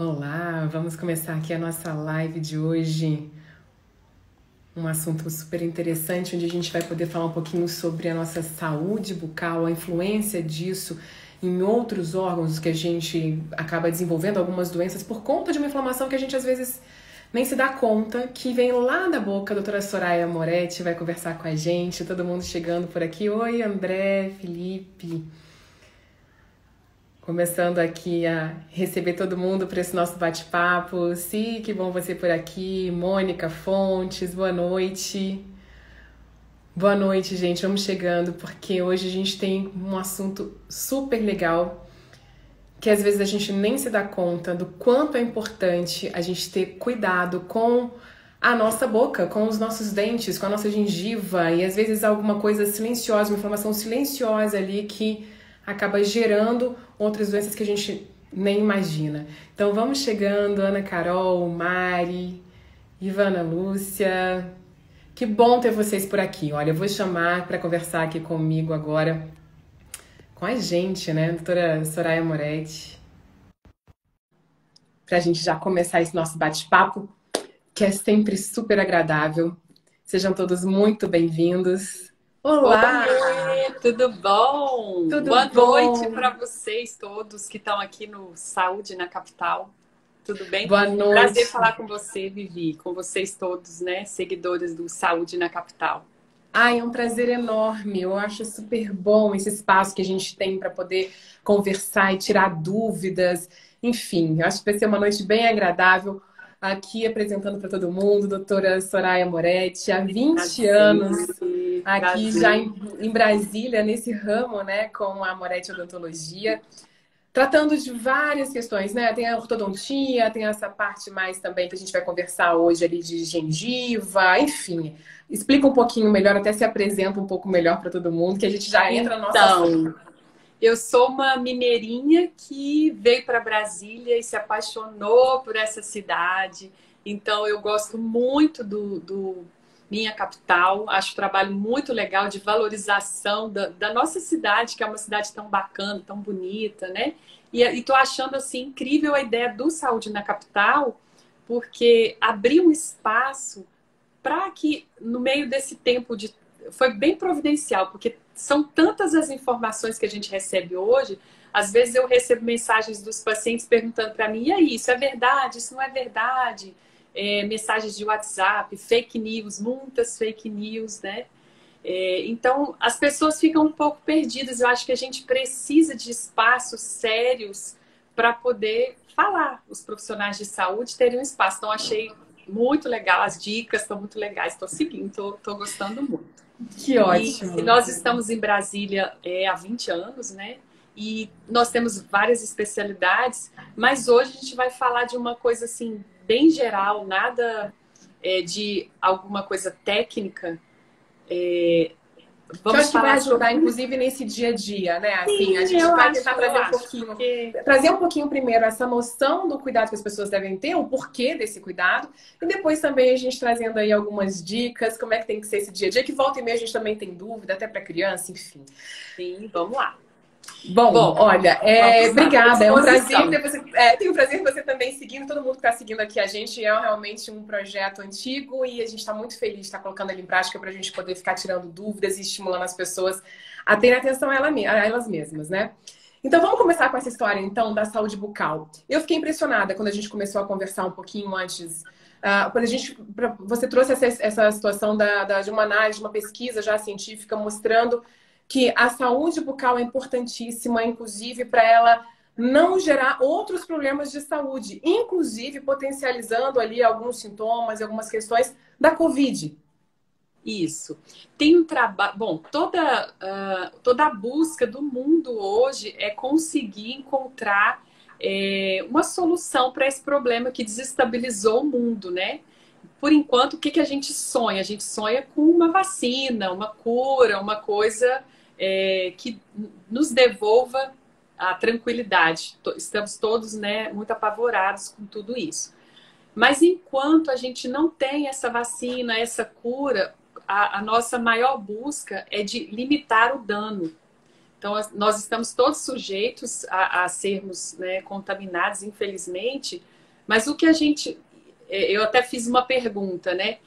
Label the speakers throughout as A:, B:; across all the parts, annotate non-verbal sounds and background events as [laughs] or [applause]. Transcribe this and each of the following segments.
A: Olá, vamos começar aqui a nossa live de hoje. Um assunto super interessante, onde a gente vai poder falar um pouquinho sobre a nossa saúde bucal, a influência disso em outros órgãos que a gente acaba desenvolvendo algumas doenças por conta de uma inflamação que a gente às vezes nem se dá conta, que vem lá da boca. A doutora Soraya Moretti vai conversar com a gente, todo mundo chegando por aqui. Oi, André, Felipe. Começando aqui a receber todo mundo para esse nosso bate-papo. Si, que bom você por aqui. Mônica Fontes, boa noite. Boa noite, gente. Vamos chegando porque hoje a gente tem um assunto super legal que às vezes a gente nem se dá conta do quanto é importante a gente ter cuidado com a nossa boca, com os nossos dentes, com a nossa gengiva e às vezes alguma coisa silenciosa, uma informação silenciosa ali que acaba gerando outras doenças que a gente nem imagina. Então vamos chegando, Ana Carol, Mari, Ivana Lúcia. Que bom ter vocês por aqui. Olha, eu vou chamar para conversar aqui comigo agora, com a gente, né, doutora Soraya Moretti, para a gente já começar esse nosso bate-papo, que é sempre super agradável. Sejam todos muito bem-vindos.
B: Olá! Oi, tudo bom?
A: Tudo
B: Boa
A: bom?
B: noite para vocês todos que estão aqui no Saúde na Capital. Tudo bem?
A: Boa noite.
B: Prazer falar com você, Vivi, com vocês todos, né, seguidores do Saúde na Capital.
A: Ai, é um prazer enorme. Eu acho super bom esse espaço que a gente tem para poder conversar e tirar dúvidas. Enfim, eu acho que vai ser uma noite bem agradável. Aqui apresentando para todo mundo, doutora Soraya Moretti, há 20
B: Prazer.
A: anos aqui
B: Prazer.
A: já em, em Brasília, nesse ramo, né, com a Moretti Odontologia, tratando de várias questões, né? Tem a ortodontia, tem essa parte mais também que a gente vai conversar hoje ali de gengiva, enfim. Explica um pouquinho melhor, até se apresenta um pouco melhor para todo mundo, que a gente já entra no nosso assunto.
B: Eu sou uma mineirinha que veio para Brasília e se apaixonou por essa cidade. Então, eu gosto muito do, do minha capital. Acho o trabalho muito legal de valorização da, da nossa cidade, que é uma cidade tão bacana, tão bonita, né? E estou achando assim incrível a ideia do Saúde na Capital, porque abriu um espaço para que no meio desse tempo de foi bem providencial, porque são tantas as informações que a gente recebe hoje. Às vezes eu recebo mensagens dos pacientes perguntando para mim: e aí, isso é verdade? Isso não é verdade? É, mensagens de WhatsApp, fake news, muitas fake news, né? É, então as pessoas ficam um pouco perdidas. Eu acho que a gente precisa de espaços sérios para poder falar. Os profissionais de saúde terem um espaço. Então achei muito legal, as dicas estão muito legais, estou seguindo, estou gostando muito.
A: Que ótimo.
B: E nós estamos em Brasília é, há 20 anos, né? E nós temos várias especialidades, mas hoje a gente vai falar de uma coisa assim, bem geral, nada é, de alguma coisa técnica. É,
A: que eu acho que vai ajudar, inclusive, nesse dia a dia, né? Assim,
B: Sim,
A: a gente vai tentar trazer um pouquinho.
B: Porque...
A: Trazer um pouquinho primeiro essa noção do cuidado que as pessoas devem ter, o porquê desse cuidado, e depois também a gente trazendo aí algumas dicas, como é que tem que ser esse dia a dia, que volta e meia a gente também tem dúvida, até para criança, enfim.
B: Sim, vamos lá.
A: Bom, Bom olha, é, obrigada. É um prazer ter você. É, tenho o prazer de você também seguindo, todo mundo que está seguindo aqui a gente. É realmente um projeto antigo e a gente está muito feliz de estar colocando ele em prática para a gente poder ficar tirando dúvidas e estimulando as pessoas a terem atenção a, ela, a elas mesmas, né? Então vamos começar com essa história então da saúde bucal. Eu fiquei impressionada quando a gente começou a conversar um pouquinho antes. Uh, quando a gente, pra, você trouxe essa, essa situação da, da, de uma análise, de uma pesquisa já científica mostrando que a saúde bucal é importantíssima, inclusive para ela não gerar outros problemas de saúde, inclusive potencializando ali alguns sintomas e algumas questões da Covid.
B: Isso. Tem um trabalho. Bom, toda, uh, toda a busca do mundo hoje é conseguir encontrar é, uma solução para esse problema que desestabilizou o mundo, né? Por enquanto, o que, que a gente sonha? A gente sonha com uma vacina, uma cura, uma coisa é, que nos devolva a tranquilidade. Estamos todos né, muito apavorados com tudo isso. Mas enquanto a gente não tem essa vacina, essa cura, a, a nossa maior busca é de limitar o dano. Então, nós estamos todos sujeitos a, a sermos né, contaminados, infelizmente, mas o que a gente. É, eu até fiz uma pergunta, né?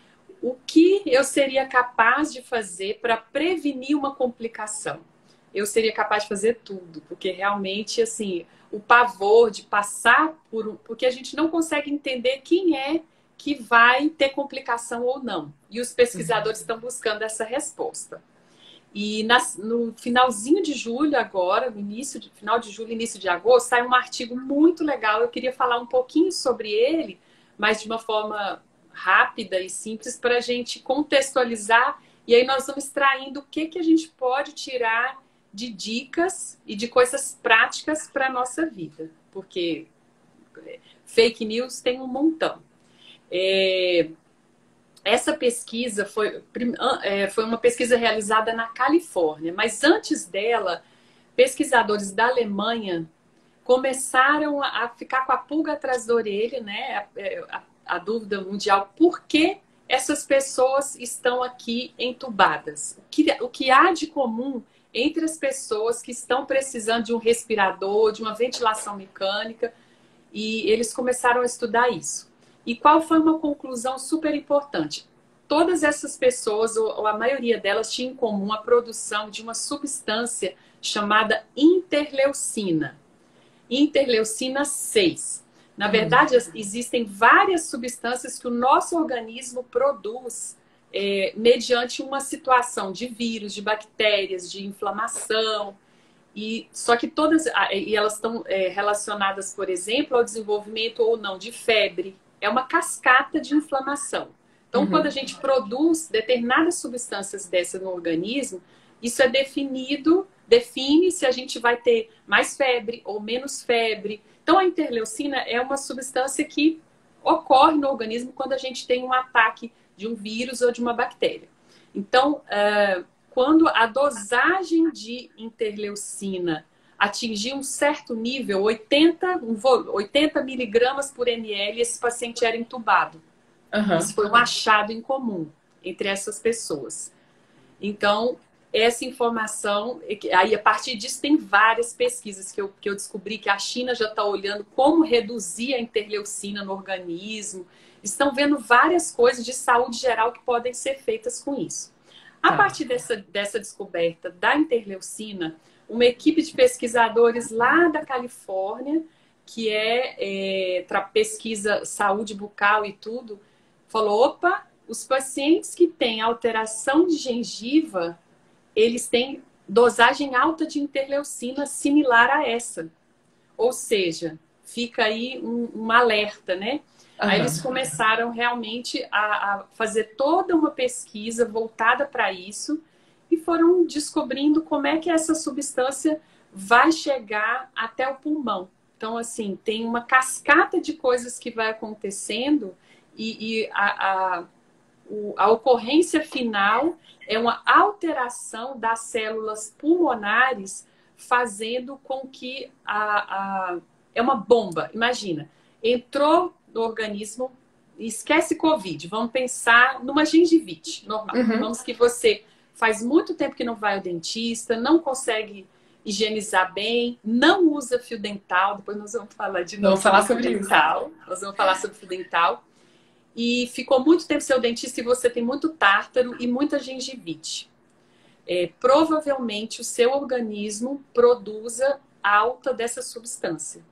B: O que eu seria capaz de fazer para prevenir uma complicação? Eu seria capaz de fazer tudo, porque realmente, assim, o pavor de passar por. Porque a gente não consegue entender quem é que vai ter complicação ou não. E os pesquisadores uhum. estão buscando essa resposta. E nas, no finalzinho de julho, agora, no início de, final de julho, início de agosto, sai um artigo muito legal. Eu queria falar um pouquinho sobre ele, mas de uma forma rápida e simples para a gente contextualizar. E aí nós vamos extraindo o que, que a gente pode tirar de dicas e de coisas práticas para a nossa vida. Porque fake news tem um montão. É, essa pesquisa foi, é, foi uma pesquisa realizada na Califórnia, mas antes dela, pesquisadores da Alemanha começaram a ficar com a pulga atrás da orelha, né? A, dúvida mundial, por que essas pessoas estão aqui entubadas? O que, o que há de comum entre as pessoas que estão precisando de um respirador, de uma ventilação mecânica, e eles começaram a estudar isso. E qual foi uma conclusão super importante? Todas essas pessoas, ou a maioria delas, tinham em comum a produção de uma substância chamada interleucina. Interleucina 6. Na hum. verdade, existem várias substâncias que o nosso organismo produz é, mediante uma situação de vírus, de bactérias, de inflamação. E só que todas e elas estão é, relacionadas, por exemplo, ao desenvolvimento ou não de febre, é uma cascata de inflamação. Então, uhum. quando a gente produz determinadas substâncias dessa no organismo, isso é definido, define se a gente vai ter mais febre ou menos febre. Então, a interleucina é uma substância que ocorre no organismo quando a gente tem um ataque de um vírus ou de uma bactéria. Então, uh, quando a dosagem de interleucina atingir um certo nível, 80, um 80 miligramas por ml, esse paciente era entubado. Uhum. Isso foi um achado em comum entre essas pessoas. Então, essa informação, aí a partir disso tem várias pesquisas que eu, que eu descobri que a China já está olhando como reduzir a interleucina no organismo. Estão vendo várias coisas de saúde geral que podem ser feitas com isso. A tá. partir dessa, dessa descoberta da interleucina, uma equipe de pesquisadores lá da Califórnia, que é, é para pesquisa saúde bucal e tudo, falou: opa, os pacientes que têm alteração de gengiva, eles têm dosagem alta de interleucina similar a essa. Ou seja, fica aí um, um alerta, né? Uhum. Aí eles começaram realmente a, a fazer toda uma pesquisa voltada para isso e foram descobrindo como é que essa substância vai chegar até o pulmão. Então, assim, tem uma cascata de coisas que vai acontecendo e, e a, a, a ocorrência final é uma alteração das células pulmonares, fazendo com que a, a é uma bomba. Imagina, entrou no organismo, esquece Covid, vamos pensar numa gengivite normal. Uhum. Vamos que você faz muito tempo que não vai ao dentista, não consegue higienizar bem, não usa fio dental. Depois nós vamos falar de novo.
A: Vamos falar sobre fio dental.
B: Nós vamos falar sobre fio dental. E ficou muito tempo seu dentista e você tem muito tártaro e muita gengivite. É, provavelmente o seu organismo produza alta dessa substância.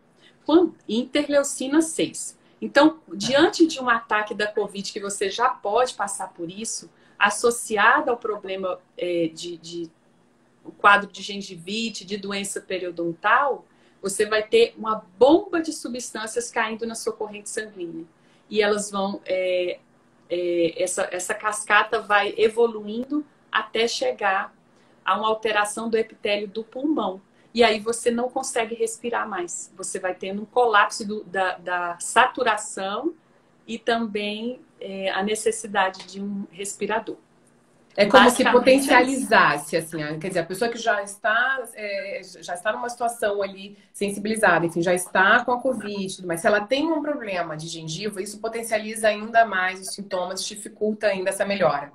B: Interleucina 6. Então, diante de um ataque da Covid que você já pode passar por isso, associada ao problema é, de, de quadro de gengivite, de doença periodontal, você vai ter uma bomba de substâncias caindo na sua corrente sanguínea. E elas vão. É, é, essa, essa cascata vai evoluindo até chegar a uma alteração do epitélio do pulmão. E aí você não consegue respirar mais. Você vai tendo um colapso do, da, da saturação e também é, a necessidade de um respirador.
A: É como se potencializasse, assim, quer dizer, a pessoa que já está, é, já está numa situação ali sensibilizada, enfim, já está com a Covid, mas se ela tem um problema de gengiva, isso potencializa ainda mais os sintomas, dificulta ainda essa melhora.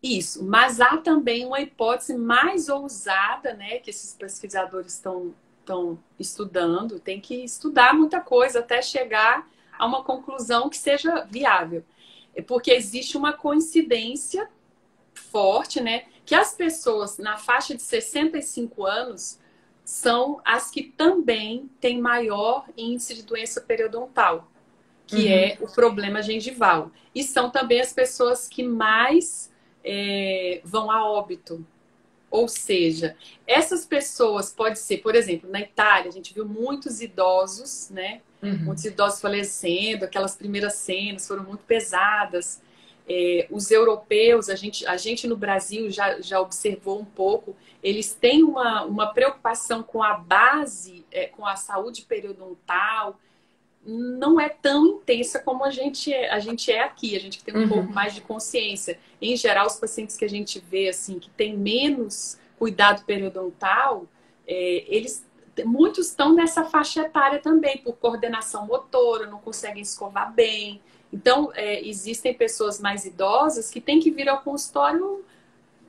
B: Isso, mas há também uma hipótese mais ousada, né, que esses pesquisadores estão estão estudando, tem que estudar muita coisa até chegar a uma conclusão que seja viável. É porque existe uma coincidência forte, né, que as pessoas na faixa de 65 anos são as que também têm maior índice de doença periodontal, que uhum. é o problema gengival. E são também as pessoas que mais é, vão a óbito. Ou seja, essas pessoas pode ser, por exemplo, na Itália, a gente viu muitos idosos, né? Uhum. Muitos idosos falecendo, aquelas primeiras cenas foram muito pesadas. É, os europeus, a gente, a gente no Brasil já, já observou um pouco, eles têm uma, uma preocupação com a base, é, com a saúde periodontal, não é tão intensa como a gente é, a gente é aqui, a gente tem um uhum. pouco mais de consciência. Em geral, os pacientes que a gente vê assim que tem menos cuidado periodontal, é, eles muitos estão nessa faixa etária também por coordenação motora, não conseguem escovar bem. Então, é, existem pessoas mais idosas que têm que vir ao consultório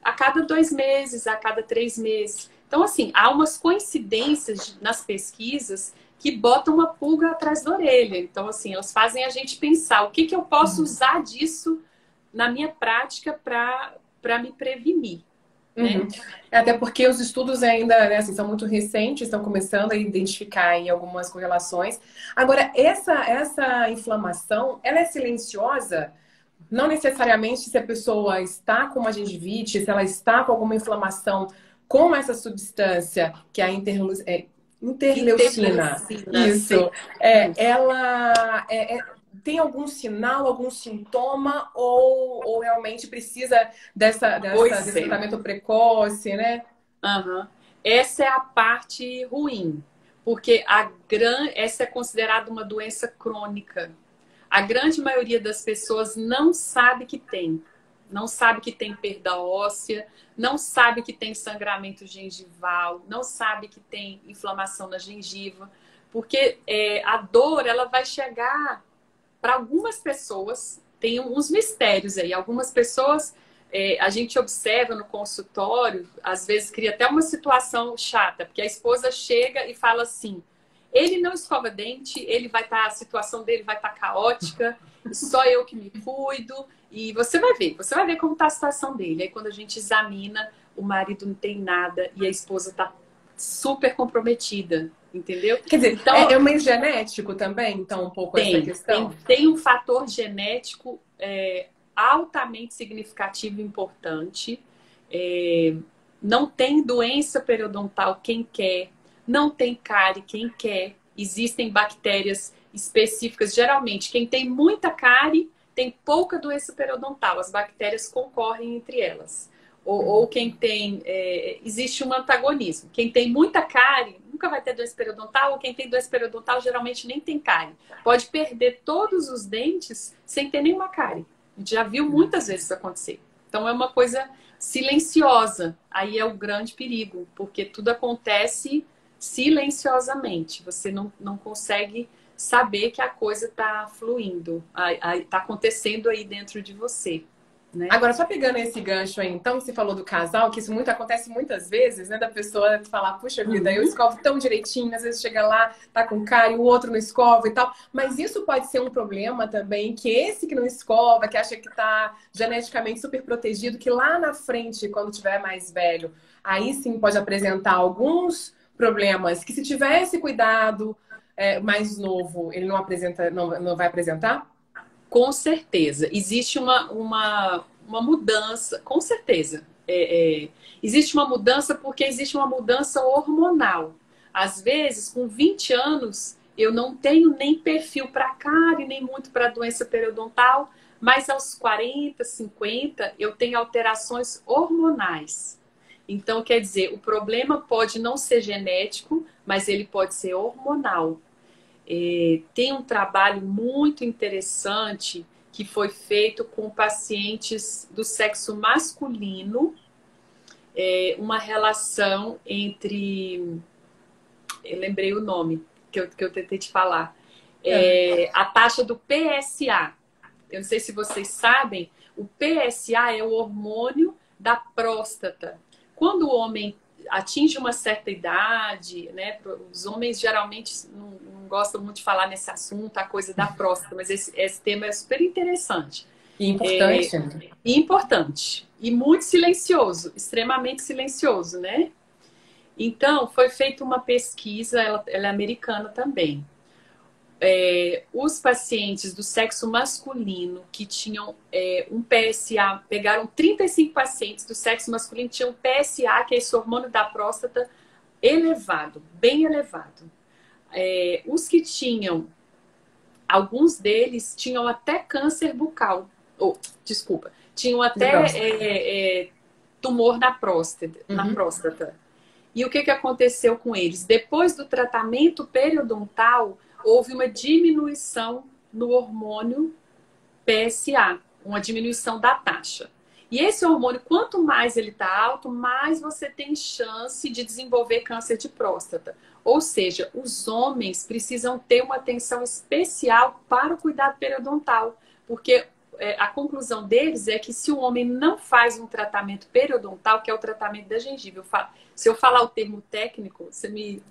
B: a cada dois meses, a cada três meses. Então, assim, há umas coincidências nas pesquisas que botam uma pulga atrás da orelha. Então, assim, elas fazem a gente pensar o que, que eu posso uhum. usar disso na minha prática para me prevenir. Né?
A: Uhum. Até porque os estudos ainda né, assim, são muito recentes, estão começando a identificar em algumas correlações. Agora, essa, essa inflamação, ela é silenciosa? Não necessariamente se a pessoa está com uma gengivite, se ela está com alguma inflamação com essa substância que é a interleucina, é, interleucina. interleucina isso. É, ela é, é, tem algum sinal, algum sintoma ou, ou realmente precisa dessa, dessa desse é. tratamento precoce, né?
B: Uhum. Essa é a parte ruim, porque a gran... essa é considerada uma doença crônica. A grande maioria das pessoas não sabe que tem. Não sabe que tem perda óssea, não sabe que tem sangramento gengival, não sabe que tem inflamação na gengiva, porque é, a dor ela vai chegar para algumas pessoas, tem uns mistérios aí. Algumas pessoas é, a gente observa no consultório, às vezes cria até uma situação chata, porque a esposa chega e fala assim: ele não escova dente, ele vai estar, tá, a situação dele vai estar tá caótica, só eu que me cuido. E você vai ver, você vai ver como está a situação dele. Aí quando a gente examina, o marido não tem nada e a esposa está super comprometida, entendeu?
A: Quer dizer, então, é, é meio genético também, então, um pouco tem, essa questão?
B: Tem, tem um fator genético é, altamente significativo e importante. É, não tem doença periodontal quem quer, não tem cárie quem quer. Existem bactérias específicas. Geralmente, quem tem muita cárie tem pouca doença periodontal. As bactérias concorrem entre elas. Ou, ou quem tem. É, existe um antagonismo. Quem tem muita cárie nunca vai ter doença periodontal, ou quem tem doença periodontal geralmente nem tem cárie. Pode perder todos os dentes sem ter nenhuma cárie. A gente já viu muitas vezes acontecer. Então é uma coisa silenciosa. Aí é o grande perigo, porque tudo acontece silenciosamente. Você não, não consegue saber que a coisa está fluindo, está acontecendo aí dentro de você. Né?
A: Agora, só pegando esse gancho aí, então, você falou do casal, que isso muito acontece muitas vezes, né? Da pessoa falar, puxa vida, uhum. eu escovo tão direitinho, às vezes chega lá, tá com cara e o outro não escova e tal. Mas isso pode ser um problema também, que esse que não escova, que acha que tá geneticamente super protegido, que lá na frente, quando tiver mais velho, aí sim pode apresentar alguns problemas que se tivesse cuidado, é, mais novo, ele não apresenta, não, não vai apresentar?
B: Com certeza. Existe uma, uma, uma mudança, com certeza. É, é, existe uma mudança porque existe uma mudança hormonal. Às vezes, com 20 anos, eu não tenho nem perfil para cárie, nem muito para doença periodontal, mas aos 40, 50, eu tenho alterações hormonais. Então, quer dizer, o problema pode não ser genético, mas ele pode ser hormonal. É, tem um trabalho muito interessante que foi feito com pacientes do sexo masculino, é, uma relação entre. Eu lembrei o nome que eu, que eu tentei te falar. É, a taxa do PSA. eu não sei se vocês sabem, o PSA é o hormônio da próstata. Quando o homem atinge uma certa idade, né? Os homens geralmente não, gostam muito de falar nesse assunto, a coisa da próstata, mas esse, esse tema é super interessante.
A: E importante.
B: É, e importante. E muito silencioso, extremamente silencioso, né? Então, foi feita uma pesquisa, ela, ela é americana também. É, os pacientes do sexo masculino que tinham é, um PSA, pegaram 35 pacientes do sexo masculino que tinham PSA, que é esse hormônio da próstata, elevado, bem elevado. É, os que tinham, alguns deles tinham até câncer bucal, ou, desculpa, tinham até é, é, tumor na próstata, uhum. na próstata. E o que, que aconteceu com eles? Depois do tratamento periodontal, houve uma diminuição no hormônio PSA, uma diminuição da taxa. E esse hormônio, quanto mais ele está alto, mais você tem chance de desenvolver câncer de próstata. Ou seja, os homens precisam ter uma atenção especial para o cuidado periodontal, porque é, a conclusão deles é que se o homem não faz um tratamento periodontal, que é o tratamento da gengiva, eu falo, se eu falar o termo técnico, você me,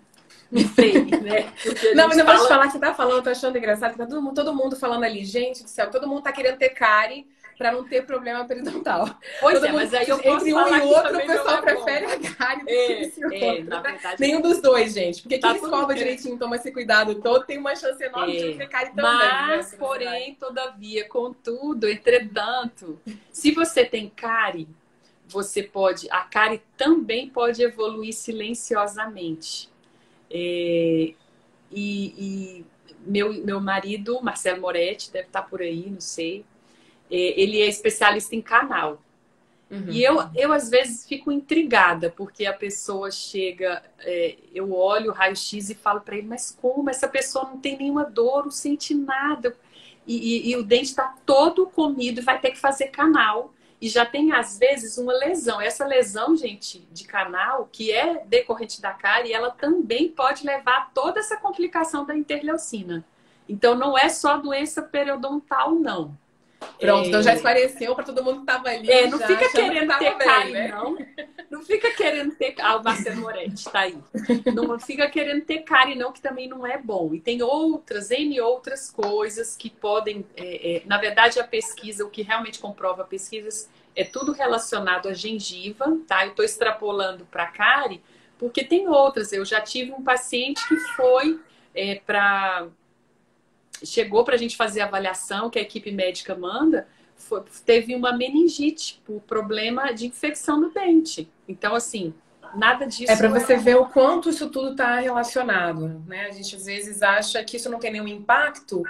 B: me freie, [laughs] né?
A: Não, mas eu fala... vou te falar que você tá falando, tô achando engraçado, que tá todo mundo, todo mundo falando ali, gente do céu, todo mundo tá querendo ter cárie para não ter problema periodontal. [laughs]
B: Pois Todo é, mas aí eu posso
A: Entre um e outro, o pessoal é prefere a carne do
B: é, que é, outro. Na verdade,
A: Nenhum dos dois, gente. Porque tá quem escova direitinho, toma esse cuidado todo, tem uma chance enorme é. de ter cárie também.
B: Né, mas, né, porém, todavia, contudo, entretanto, se você tem cárie, você pode, a cárie também pode evoluir silenciosamente. É, e, e meu, meu marido, Marcelo Moretti, deve estar por aí, não sei é, ele é especialista em canal. Uhum. E eu, eu, às vezes, fico intrigada, porque a pessoa chega, é, eu olho o raio-x e falo para ele, mas como? Essa pessoa não tem nenhuma dor, não sente nada. E, e, e o dente está todo comido e vai ter que fazer canal. E já tem, às vezes, uma lesão. Essa lesão, gente, de canal, que é decorrente da cárie, ela também pode levar a toda essa complicação da interleucina. Então, não é só doença periodontal, não.
A: Pronto, é... então já esclareceu para todo mundo que estava ali.
B: É, não fica querendo que ter bem, né? não. Não fica querendo ter. Ah, o Marcelo Moretti está aí. Não fica querendo ter cárie, não, que também não é bom. E tem outras, N outras coisas que podem. É, é... na verdade, a pesquisa, o que realmente comprova pesquisas, é tudo relacionado à gengiva, tá? Eu estou extrapolando para cárie, porque tem outras. Eu já tive um paciente que foi é, para chegou para a gente fazer a avaliação que a equipe médica manda, foi, teve uma meningite, o problema de infecção no dente. Então, assim, nada disso.
A: É para você é... ver o quanto isso tudo está relacionado, né? A gente às vezes acha que isso não tem nenhum impacto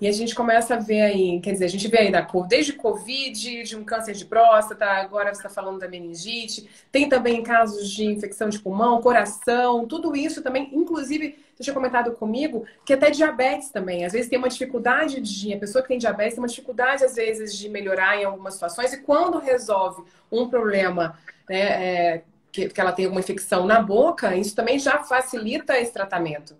A: e a gente começa a ver aí, quer dizer, a gente vê aí da cor, desde Covid, de um câncer de próstata, agora você está falando da meningite, tem também casos de infecção de pulmão, coração, tudo isso também, inclusive, você tinha comentado comigo, que até diabetes também. Às vezes tem uma dificuldade de. A pessoa que tem diabetes tem uma dificuldade, às vezes, de melhorar em algumas situações, e quando resolve um problema, né, é, que, que ela tem uma infecção na boca, isso também já facilita esse tratamento.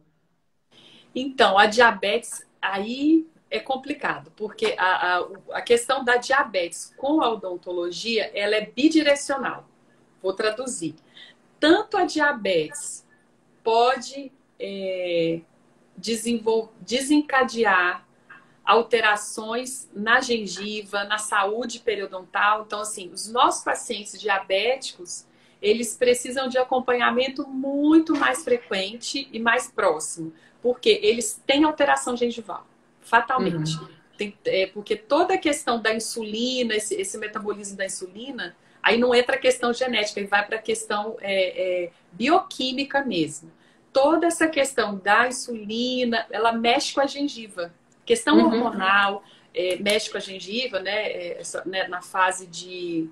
B: Então, a diabetes aí é complicado, porque a, a, a questão da diabetes com a odontologia, ela é bidirecional. Vou traduzir. Tanto a diabetes pode é, desencadear alterações na gengiva, na saúde periodontal. Então, assim, os nossos pacientes diabéticos, eles precisam de acompanhamento muito mais frequente e mais próximo, porque eles têm alteração gengival, fatalmente. Uhum. Tem, é, porque toda a questão da insulina, esse, esse, metabolismo da insulina, aí não entra a questão genética, ele vai para a questão é, é, bioquímica mesmo. Toda essa questão da insulina, ela mexe com a gengiva. Questão uhum. hormonal, é, mexe com a gengiva, né, é, essa, né, na fase de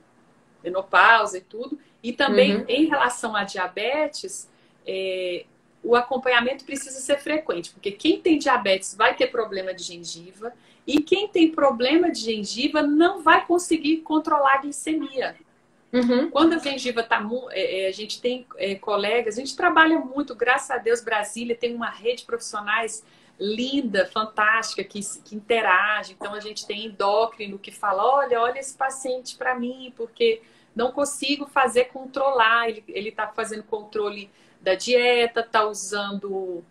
B: menopausa e tudo. E também uhum. em relação à diabetes, é, o acompanhamento precisa ser frequente, porque quem tem diabetes vai ter problema de gengiva e quem tem problema de gengiva não vai conseguir controlar a glicemia. Uhum. Quando a gengiva está. É, é, a gente tem é, colegas, a gente trabalha muito, graças a Deus, Brasília tem uma rede de profissionais linda, fantástica, que, que interage. Então a gente tem endócrino que fala: olha, olha esse paciente para mim, porque não consigo fazer controlar. Ele está fazendo controle da dieta, está usando,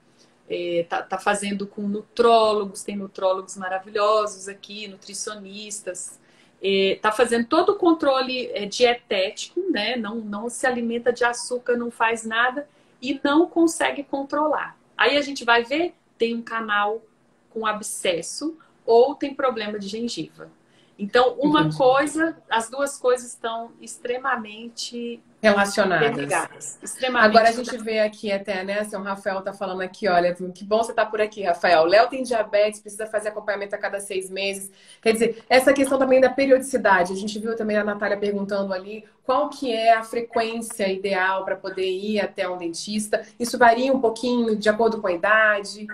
B: está é, tá fazendo com nutrólogos, tem nutrólogos maravilhosos aqui, nutricionistas. Está é, fazendo todo o controle é, dietético, né? Não, não se alimenta de açúcar, não faz nada e não consegue controlar. Aí a gente vai ver tem um canal com abscesso ou tem problema de gengiva. Então, uma Entendi. coisa, as duas coisas estão extremamente
A: relacionadas. Extremamente Agora a gente vê aqui até, né? O Rafael tá falando aqui, olha, que bom você tá por aqui, Rafael. Léo tem diabetes, precisa fazer acompanhamento a cada seis meses. Quer dizer, essa questão também da periodicidade. A gente viu também a Natália perguntando ali qual que é a frequência ideal para poder ir até um dentista. Isso varia um pouquinho de acordo com a idade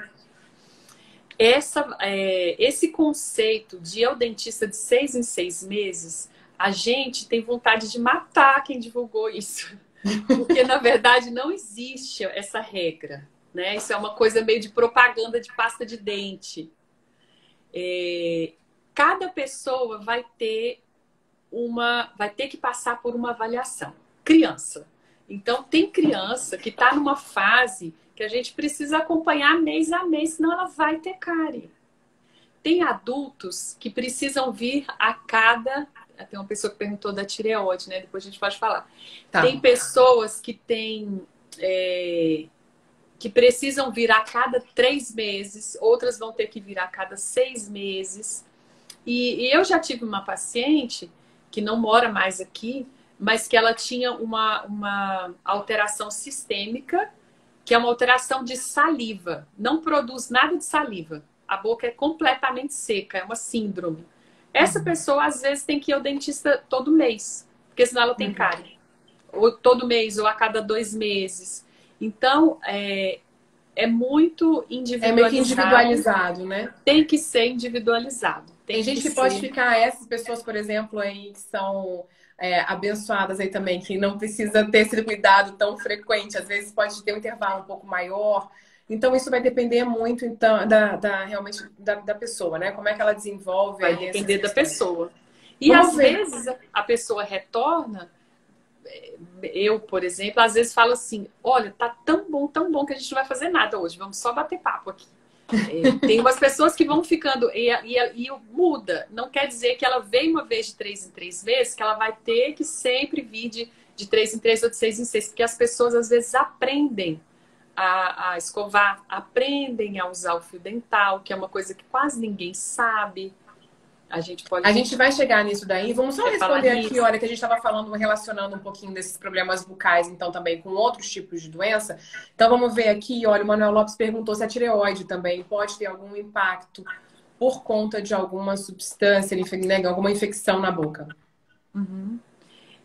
B: essa, é, esse conceito de ir ao dentista de seis em seis meses, a gente tem vontade de matar quem divulgou isso. Porque, na verdade, não existe essa regra. Né? Isso é uma coisa meio de propaganda de pasta de dente. É, cada pessoa vai ter uma, vai ter que passar por uma avaliação. Criança. Então, tem criança que está numa fase que a gente precisa acompanhar mês a mês, senão ela vai ter cárie. Tem adultos que precisam vir a cada. Tem uma pessoa que perguntou da tireoide, né? Depois a gente pode falar. Tá. Tem pessoas que têm. É, que precisam vir a cada três meses, outras vão ter que vir a cada seis meses. E, e eu já tive uma paciente que não mora mais aqui, mas que ela tinha uma, uma alteração sistêmica que é uma alteração de saliva. Não produz nada de saliva. A boca é completamente seca, é uma síndrome. Essa pessoa, às vezes, tem que ir ao dentista todo mês, porque senão ela tem uhum. cárie. Ou todo mês, ou a cada dois meses. Então, é, é muito individualizado. É meio que
A: individualizado, né?
B: Tem que ser individualizado.
A: Tem, tem gente que, que pode ficar, essas pessoas, por exemplo, aí que são é, abençoadas aí também, que não precisa ter esse cuidado tão frequente, às vezes pode ter um intervalo um pouco maior. Então, isso vai depender muito, então, da, da realmente da, da, pessoa, né? Como é que ela desenvolve.
B: Vai depender da pessoa. E Vamos às ver. vezes a pessoa retorna. Eu, por exemplo, às vezes falo assim: olha, tá tão bom, tão bom que a gente não vai fazer nada hoje, vamos só bater papo aqui. É, tem umas pessoas que vão ficando e, e, e, muda. Não quer dizer que ela veio uma vez de três em três vezes, que ela vai ter que sempre vir de, de três em três ou de seis em seis, porque as pessoas às vezes aprendem a, a escovar, aprendem a usar o fio dental, que é uma coisa que quase ninguém sabe. A gente pode.
A: A gente vai chegar nisso daí. Vamos só responder aqui, olha, que a gente estava falando, relacionando um pouquinho desses problemas bucais, então, também com outros tipos de doença. Então, vamos ver aqui, olha, o Manuel Lopes perguntou se a tireoide também pode ter algum impacto por conta de alguma substância, né, alguma infecção na boca.
B: Uhum.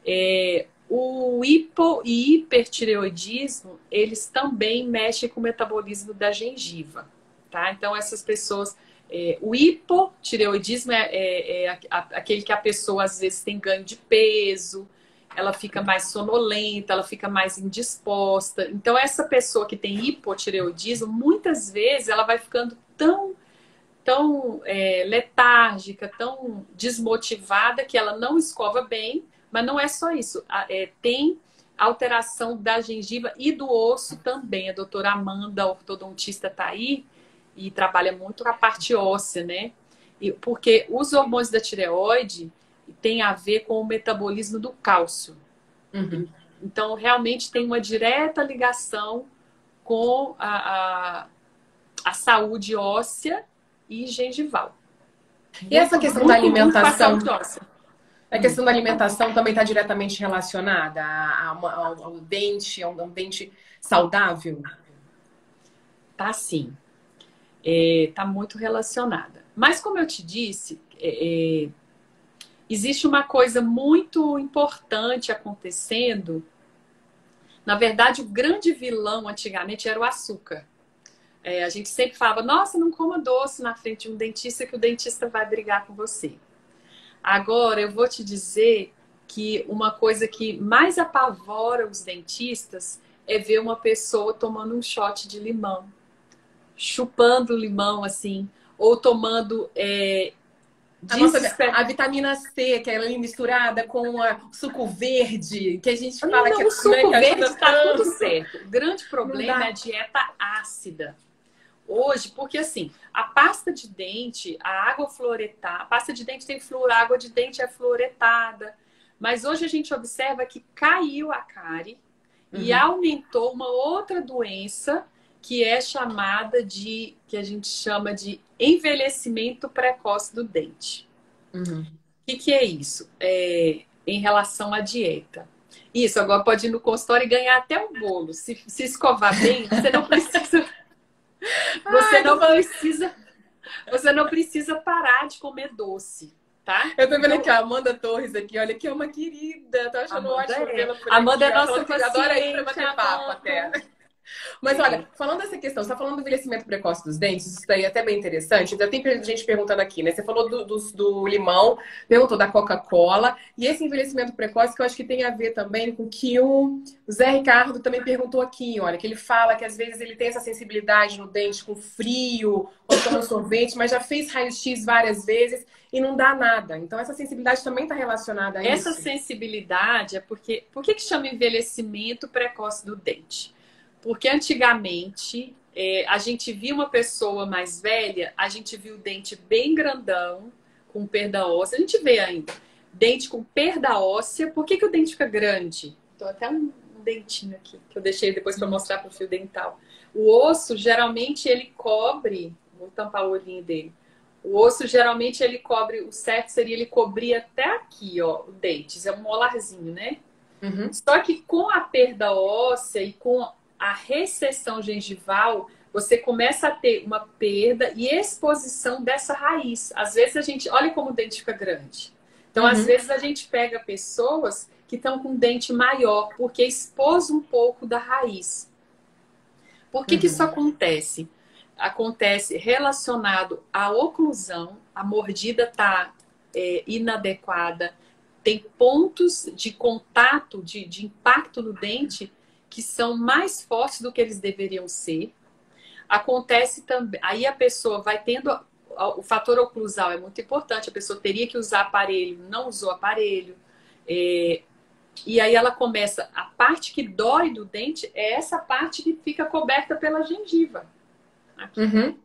B: É, o hipo e hipertireoidismo, eles também mexem com o metabolismo da gengiva, tá? Então, essas pessoas é, o hipotireoidismo é, é, é, aquele que a pessoa às vezes tem ganho de peso, ela fica mais sonolenta, ela fica mais indisposta. Então, essa pessoa que tem hipotireoidismo, muitas vezes ela vai ficando tão, tão é, letárgica, tão desmotivada que ela não escova bem. Mas não é só isso. É, tem alteração da gengiva e do osso também. A doutora Amanda, ortodontista, está aí e trabalha muito a parte óssea, né? E, porque os hormônios da tireoide têm a ver com o metabolismo do cálcio. Uhum. Então, realmente tem uma direta ligação com a, a, a saúde óssea e gengival.
A: E essa questão da alimentação? A questão da alimentação também está diretamente relacionada ao, ao, dente, ao, ao dente saudável?
B: Tá sim é, muito relacionada. Mas, como eu te disse, é, é, existe uma coisa muito importante acontecendo. Na verdade, o grande vilão antigamente era o açúcar. É, a gente sempre falava: nossa, não coma doce na frente de um dentista, que o dentista vai brigar com você. Agora, eu vou te dizer que uma coisa que mais apavora os dentistas é ver uma pessoa tomando um shot de limão chupando limão assim, ou tomando é,
A: a, nossa, a, vitamina C, que é misturada com a suco verde, que a gente fala
B: não,
A: que
B: o suco verde está tudo certo. O grande problema é a dieta ácida. Hoje, porque assim, a pasta de dente, a água fluoretada, a pasta de dente tem flúor, a água de dente é fluoretada. Mas hoje a gente observa que caiu a cárie uhum. e aumentou uma outra doença que é chamada de, que a gente chama de envelhecimento precoce do dente. Uhum. O que, que é isso? É, em relação à dieta. Isso, agora pode ir no consultório e ganhar até um bolo. Se, se escovar bem, você não [laughs] precisa. Você Ai, não precisa. Você não precisa parar de comer doce. Tá?
A: Eu tô vendo então, aqui a Amanda Torres aqui, olha que é uma querida. Tô achando
B: Amanda
A: ótimo
B: é. Amanda aqui. é nossa paciente.
A: Adora ir pra bater papo até. Mas olha, falando dessa questão, você está falando do envelhecimento precoce dos dentes, isso daí é até bem interessante. Já tem gente perguntando aqui, né? Você falou do, do, do limão, perguntou da Coca-Cola, e esse envelhecimento precoce que eu acho que tem a ver também com que o Zé Ricardo também perguntou aqui, olha, que ele fala que às vezes ele tem essa sensibilidade no dente com frio, ou toma sorvete, mas já fez raio-x várias vezes e não dá nada. Então essa sensibilidade também está relacionada a
B: essa
A: isso.
B: Essa sensibilidade é porque. Por que, que chama envelhecimento precoce do dente? Porque antigamente é, a gente via uma pessoa mais velha, a gente viu o dente bem grandão, com perda óssea. A gente vê ainda dente com perda óssea. Por que, que o dente fica grande? Tô até um, um dentinho aqui que eu deixei depois para mostrar para o fio dental. O osso geralmente ele cobre. Vou tampar o olhinho dele. O osso geralmente ele cobre. O certo seria ele cobrir até aqui, ó, o dente. É um molarzinho, né? Uhum. Só que com a perda óssea e com a recessão gengival, você começa a ter uma perda e exposição dessa raiz. Às vezes a gente, olha como o dente fica grande. Então, uhum. às vezes a gente pega pessoas que estão com um dente maior, porque expôs um pouco da raiz. Por que, uhum. que isso uhum. acontece? Acontece relacionado à oclusão, a mordida está é, inadequada, tem pontos de contato, de, de impacto no dente que são mais fortes do que eles deveriam ser. Acontece também, aí a pessoa vai tendo o fator oclusal é muito importante. A pessoa teria que usar aparelho, não usou aparelho. É, e aí ela começa. A parte que dói do dente é essa parte que fica coberta pela gengiva. Aqui. Uhum.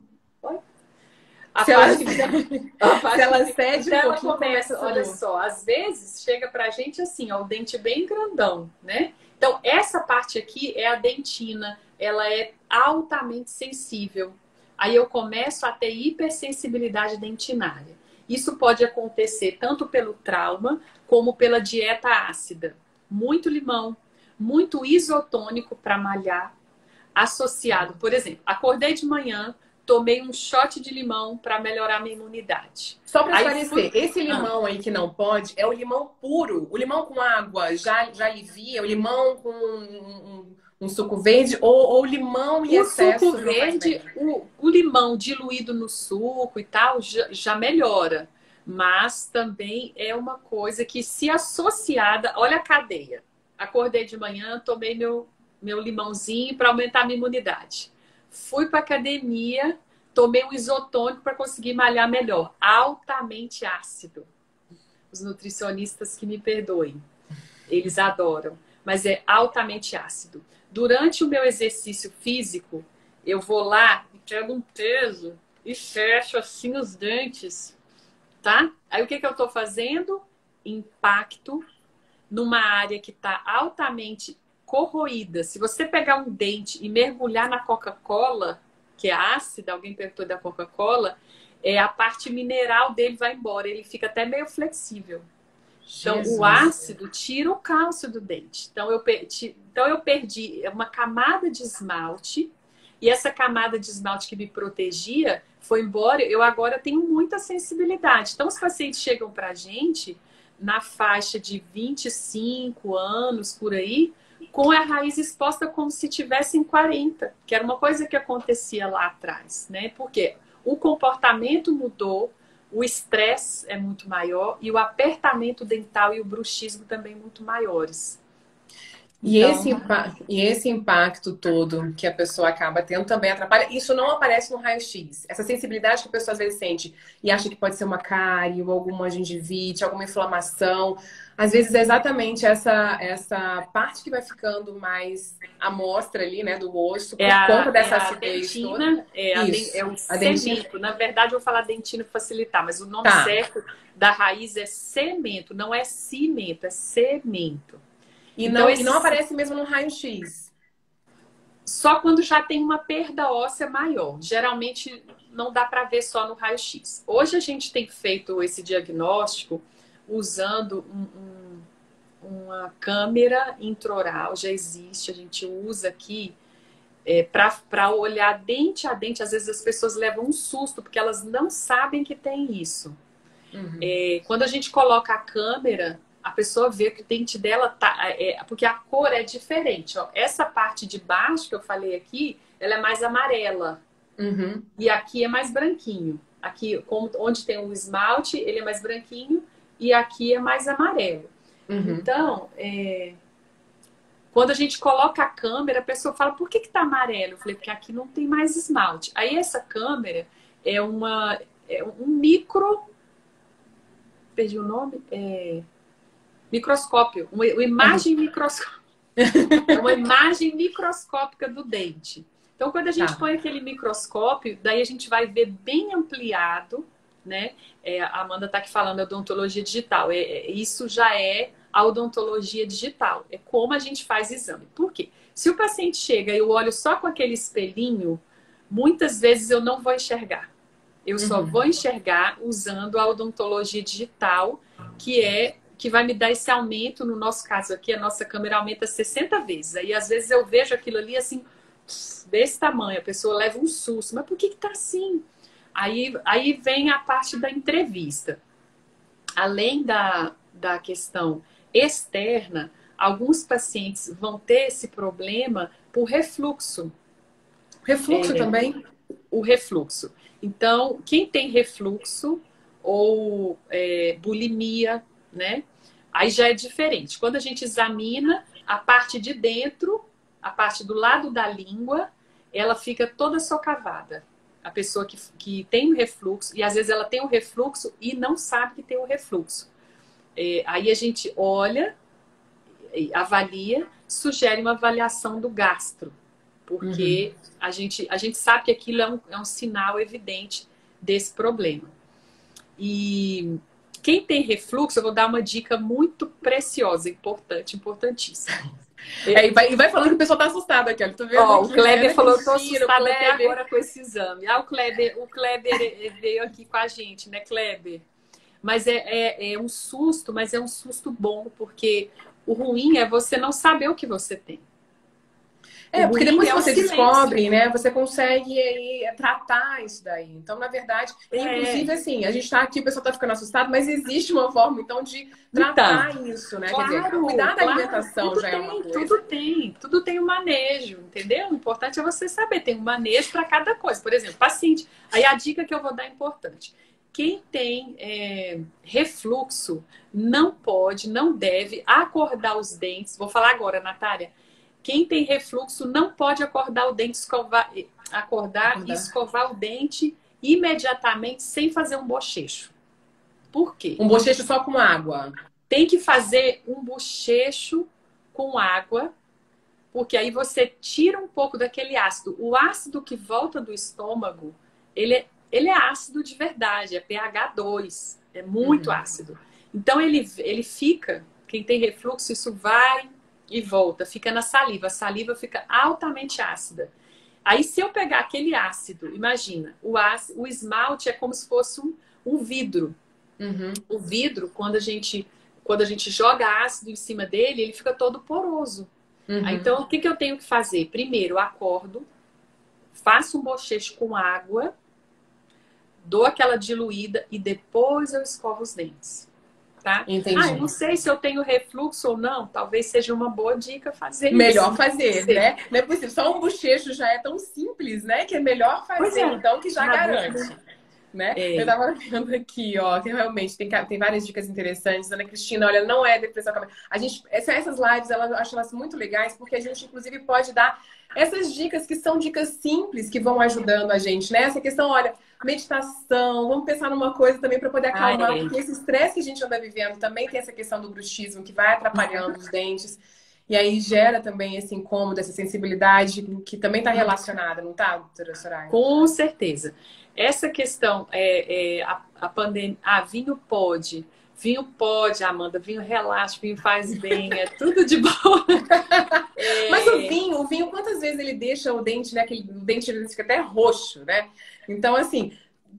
A: A se, parte, ela, [laughs] parte, se ela cede então um ela
B: começa, olha só, às vezes chega pra gente assim, ó, o dente bem grandão, né? Então, essa parte aqui é a dentina, ela é altamente sensível. Aí eu começo a ter hipersensibilidade dentinária. Isso pode acontecer tanto pelo trauma como pela dieta ácida. Muito limão, muito isotônico para malhar, associado, por exemplo, acordei de manhã, tomei um shot de limão para melhorar minha imunidade.
A: Só para esclarecer, fui... esse limão ah. aí que não pode é o limão puro. O limão com água já, já alivia, o limão com um, um suco verde ou, ou limão e
B: o
A: excesso.
B: Suco verde, o, o, limão diluído no suco e tal já, já melhora. Mas também é uma coisa que, se associada, olha a cadeia. Acordei de manhã, tomei meu, meu limãozinho para aumentar a minha imunidade fui para academia, tomei um isotônico para conseguir malhar melhor. Altamente ácido. Os nutricionistas que me perdoem, eles adoram, mas é altamente ácido. Durante o meu exercício físico, eu vou lá e pego um peso e fecho assim os dentes, tá? Aí o que, que eu estou fazendo? Impacto numa área que está altamente corroída. Se você pegar um dente e mergulhar na Coca-Cola, que é ácida, alguém perguntou da Coca-Cola, é, a parte mineral dele vai embora, ele fica até meio flexível. Então, Jesus. o ácido tira o cálcio do dente. Então eu, perdi, então, eu perdi uma camada de esmalte, e essa camada de esmalte que me protegia foi embora. Eu agora tenho muita sensibilidade. Então, os pacientes chegam para a gente na faixa de 25 anos por aí, com a raiz exposta como se tivesse em 40, que era uma coisa que acontecia lá atrás, né? Porque o comportamento mudou, o estresse é muito maior e o apertamento dental e o bruxismo também muito maiores.
A: E, então... esse, e esse impacto todo que a pessoa acaba tendo também atrapalha. Isso não aparece no raio-x. Essa sensibilidade que a pessoa às vezes sente e acha que pode ser uma cárie ou alguma gengivite, alguma inflamação. Às vezes é exatamente essa, essa parte que vai ficando mais à mostra ali, né, do osso, por
B: é
A: conta
B: a,
A: dessa
B: é
A: acidez
B: dentina, toda. É, a Isso. é o a cemento. Na verdade, eu vou falar dentina para facilitar, mas o nome tá. certo da raiz é cemento, não é cimento, é cemento.
A: E, então, não, esse... e não aparece mesmo no raio-x.
B: Só quando já tem uma perda óssea maior. Geralmente não dá para ver só no raio-x. Hoje a gente tem feito esse diagnóstico usando um, um, uma câmera intraoral, já existe, a gente usa aqui é, para olhar dente a dente. Às vezes as pessoas levam um susto porque elas não sabem que tem isso. Uhum. É, quando a gente coloca a câmera, a pessoa vê que o dente dela tá. É, porque a cor é diferente. Ó. Essa parte de baixo que eu falei aqui, ela é mais amarela. Uhum. E aqui é mais branquinho. Aqui, como, onde tem o esmalte, ele é mais branquinho e aqui é mais amarelo. Uhum. Então, é, quando a gente coloca a câmera, a pessoa fala, por que que tá amarelo? Eu falei, porque aqui não tem mais esmalte. Aí essa câmera é uma é um micro perdi o nome, é microscópio, uma, uma imagem microscópica. é uma imagem microscópica do dente. Então, quando a gente tá. põe aquele microscópio, daí a gente vai ver bem ampliado, né? É, a Amanda está aqui falando odontologia digital. É, é, isso já é a odontologia digital. É como a gente faz exame. Por quê? Se o paciente chega e eu olho só com aquele espelhinho, muitas vezes eu não vou enxergar. Eu uhum. só vou enxergar usando a odontologia digital, que é que vai me dar esse aumento, no nosso caso aqui, a nossa câmera aumenta 60 vezes. Aí às vezes eu vejo aquilo ali assim, desse tamanho, a pessoa leva um susto, mas por que que tá assim? Aí, aí vem a parte da entrevista. Além da, da questão externa, alguns pacientes vão ter esse problema por refluxo.
A: Refluxo é, também?
B: O refluxo. Então, quem tem refluxo ou é, bulimia, né? Aí já é diferente. Quando a gente examina a parte de dentro, a parte do lado da língua, ela fica toda socavada. A pessoa que, que tem o refluxo, e às vezes ela tem o refluxo e não sabe que tem o refluxo. É, aí a gente olha, avalia, sugere uma avaliação do gastro, porque uhum. a, gente, a gente sabe que aquilo é um, é um sinal evidente desse problema. E quem tem refluxo, eu vou dar uma dica muito preciosa, importante, importantíssima.
A: É, e, vai, e vai falando que o pessoal tá assustado aqui, olha. Tô vendo
B: Ó, aqui, o Kleber né? falou, eu tô assustado até agora com esse exame. Ah, o Kleber, o Kleber veio aqui com a gente, né, Kleber? Mas é, é, é um susto, mas é um susto bom, porque o ruim é você não saber o que você tem.
A: É, porque depois que você descobre, né, você consegue aí, tratar isso daí. Então, na verdade, é. inclusive assim, a gente está aqui, o pessoal está ficando assustado, mas existe uma forma, então, de tratar então, isso, né? Claro, Quer dizer, cuidar da claro, alimentação já
B: tem,
A: é uma coisa.
B: Tudo tem, tudo tem um manejo, entendeu? O importante é você saber, tem um manejo para cada coisa. Por exemplo, paciente. Aí a dica que eu vou dar é importante. Quem tem é, refluxo não pode, não deve acordar os dentes. Vou falar agora, Natália quem tem refluxo não pode acordar o dente, escovar, acordar, acordar. e escovar o dente imediatamente sem fazer um bochecho. Por quê?
A: Um bochecho só com água.
B: Tem que fazer um bochecho com água, porque aí você tira um pouco daquele ácido. O ácido que volta do estômago, ele é, ele é ácido de verdade, é pH 2, é muito uhum. ácido. Então ele, ele fica, quem tem refluxo, isso vai e volta, fica na saliva. A saliva fica altamente ácida. Aí, se eu pegar aquele ácido, imagina, o, ácido, o esmalte é como se fosse um, um vidro. Uhum. O vidro, quando a gente quando a gente joga ácido em cima dele, ele fica todo poroso. Uhum. Então, o que, que eu tenho que fazer? Primeiro, acordo, faço um bochecho com água, dou aquela diluída e depois eu escovo os dentes tá? Entendi. Ah, eu não sei se eu tenho refluxo ou não. Talvez seja uma boa dica fazer
A: melhor isso. fazer, né? Não é possível. Só um bochecho já é tão simples, né? Que é melhor fazer, é. então, que já garante. Né? É. Eu tava vendo aqui, ó, que realmente tem, tem várias dicas interessantes. Ana Cristina, olha, não é depressão. A gente, essas lives, eu acho elas muito legais, porque a gente, inclusive, pode dar essas dicas que são dicas simples que vão ajudando a gente, né? Essa questão, olha, meditação, vamos pensar numa coisa também para poder acalmar, porque esse estresse que a gente anda vivendo também tem essa questão do bruxismo que vai atrapalhando os dentes. E aí gera também esse incômodo, essa sensibilidade que também está relacionada, não está, doutora Soraya?
B: Com certeza. Essa questão, é, é a, a pandemia, ah, vinho pode, vinho pode, Amanda, vinho relaxa, vinho faz bem, é tudo de bom. [laughs]
A: É... Mas o vinho, o vinho, quantas vezes ele deixa o dente, né? Aquele, o dente ele fica até roxo, né? Então, assim,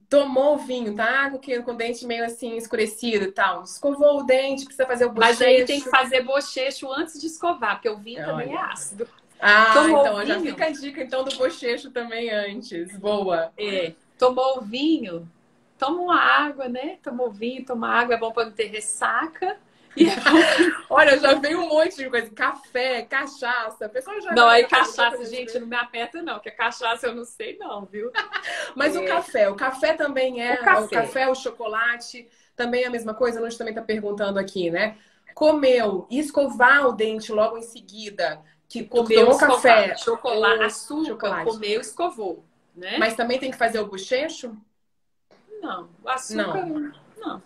A: tomou o vinho, tá? Com, com o dente meio assim escurecido e tal. Escovou o dente, precisa fazer o bochecho.
B: Mas aí tem que fazer bochecho antes de escovar, porque o vinho é, também é ácido.
A: Ah, tomou então já fica a dica então do bochecho também antes. Boa.
B: É. Tomou o vinho, toma uma água, né? Tomou vinho, toma água, é bom para não ter ressaca.
A: E... [laughs] Olha, já veio um monte de coisa. Café, cachaça. A pessoa já
B: não, aí cachaça, gente, não me aperta, não, que a cachaça eu não sei, não, viu? [laughs]
A: Mas é. o café, o café também é. O café. o café, o chocolate, também é a mesma coisa. A gente também está perguntando aqui, né? Comeu, escovar o dente logo em seguida. Que comeu café,
B: chocolate, açúcar, chocolate. comeu, escovou. Né?
A: Mas também tem que fazer o bochecho?
B: Não, o açúcar não. não.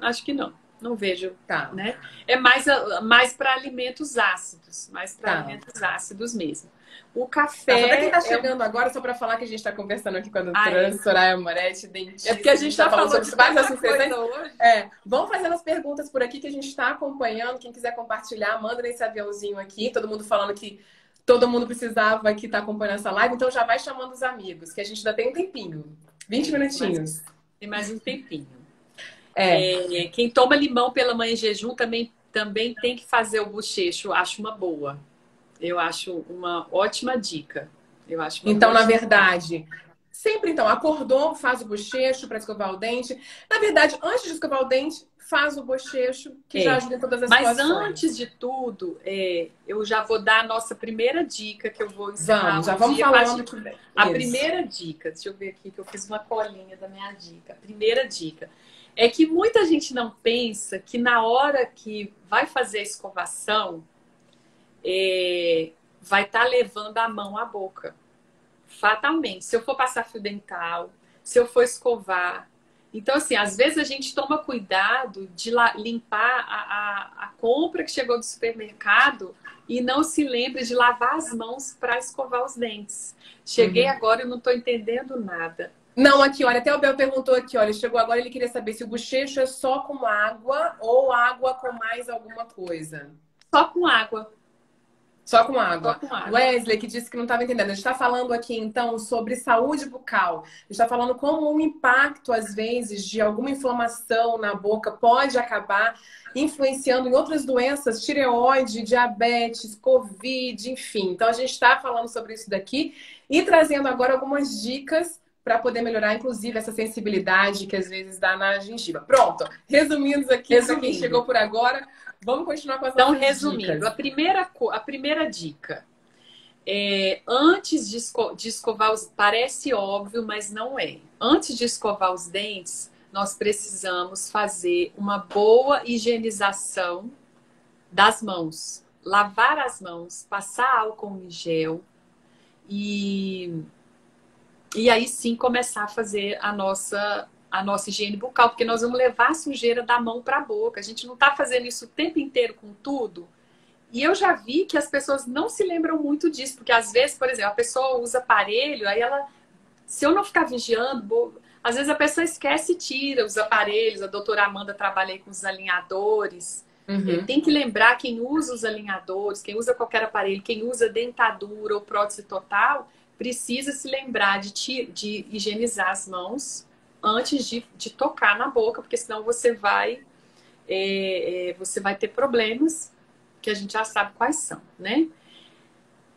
B: Acho que não. Não vejo, tá. né? É mais, mais para alimentos ácidos, mais para tá. alimentos ácidos mesmo. O café.
A: Tá, quem tá chegando é... agora, só para falar que a gente está conversando aqui com a doutora ah, Soraya Moretti, dentista.
B: É porque a gente está tá falando, sobre vários assuntos
A: hoje. É, vão fazendo as perguntas por aqui que a gente está acompanhando. Quem quiser compartilhar, manda nesse aviãozinho aqui. Todo mundo falando que todo mundo precisava aqui estar tá acompanhando essa live, então já vai chamando os amigos, que a gente ainda tem um tempinho. 20 minutinhos.
B: Tem mais um tempinho. É. é. quem toma limão pela manhã em jejum também, também tem que fazer o bochecho. Acho uma boa. Eu acho uma ótima dica. Eu acho
A: então, na verdade, sempre então, acordou, faz o bochecho para escovar o dente. Na verdade, antes de escovar o dente, faz o bochecho, que é. já ajuda em todas as
B: Mas situações. antes de tudo, é, eu já vou dar a nossa primeira dica que eu vou ensinar.
A: Vamos, já vamos falando. Que...
B: A Isso. primeira dica, deixa eu ver aqui que eu fiz uma colinha da minha dica. A primeira dica é que muita gente não pensa que na hora que vai fazer a escovação, é, vai estar tá levando a mão à boca. Fatalmente. Se eu for passar fio dental, se eu for escovar, então, assim, às vezes a gente toma cuidado de limpar a, a, a compra que chegou do supermercado e não se lembra de lavar as mãos para escovar os dentes. Cheguei uhum. agora e não estou entendendo nada.
A: Não, aqui, olha, até o Bel perguntou aqui, olha, chegou agora, ele queria saber se o bochecho é só com água ou água com mais alguma coisa.
B: Só com água.
A: Só com água. Só com água. Wesley, que disse que não estava entendendo. A gente está falando aqui, então, sobre saúde bucal. A gente está falando como um impacto, às vezes, de alguma inflamação na boca pode acabar influenciando em outras doenças, tireoide, diabetes, covid, enfim. Então, a gente está falando sobre isso daqui e trazendo agora algumas dicas para poder melhorar, inclusive, essa sensibilidade que às vezes dá na gengiva. Pronto, resumindo aqui, para quem chegou por agora, Vamos continuar com as
B: Então, resumindo, dicas. a primeira, a primeira dica. É, antes de, esco de escovar os. Parece óbvio, mas não é. Antes de escovar os dentes, nós precisamos fazer uma boa higienização das mãos. Lavar as mãos, passar álcool em gel e, e aí sim começar a fazer a nossa a nossa higiene bucal, porque nós vamos levar a sujeira da mão para a boca. A gente não está fazendo isso o tempo inteiro com tudo. E eu já vi que as pessoas não se lembram muito disso, porque às vezes, por exemplo, a pessoa usa aparelho, aí ela, se eu não ficar vigiando, às vezes a pessoa esquece e tira os aparelhos. A doutora Amanda trabalha com os alinhadores. Uhum. Tem que lembrar quem usa os alinhadores, quem usa qualquer aparelho, quem usa dentadura ou prótese total, precisa se lembrar de, de higienizar as mãos antes de, de tocar na boca, porque senão você vai é, é, você vai ter problemas que a gente já sabe quais são, né?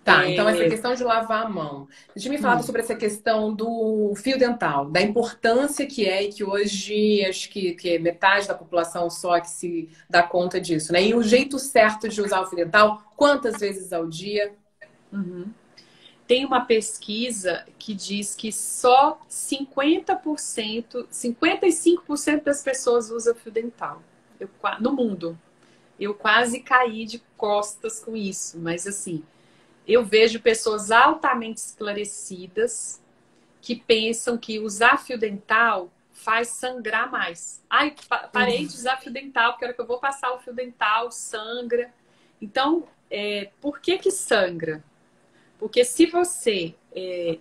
A: Tá, é... então essa questão de lavar a mão. Deixa eu me falar hum. sobre essa questão do fio dental, da importância que é e que hoje acho que, que é metade da população só que se dá conta disso, né? E o jeito certo de usar o fio dental, quantas vezes ao dia?
B: Uhum tem uma pesquisa que diz que só 50%, 55% das pessoas usam fio dental eu, no mundo. Eu quase caí de costas com isso, mas assim, eu vejo pessoas altamente esclarecidas que pensam que usar fio dental faz sangrar mais. Ai, parei de usar fio dental, porque a hora que eu vou passar o fio dental, sangra. Então, é, por que que sangra? Porque se você. É,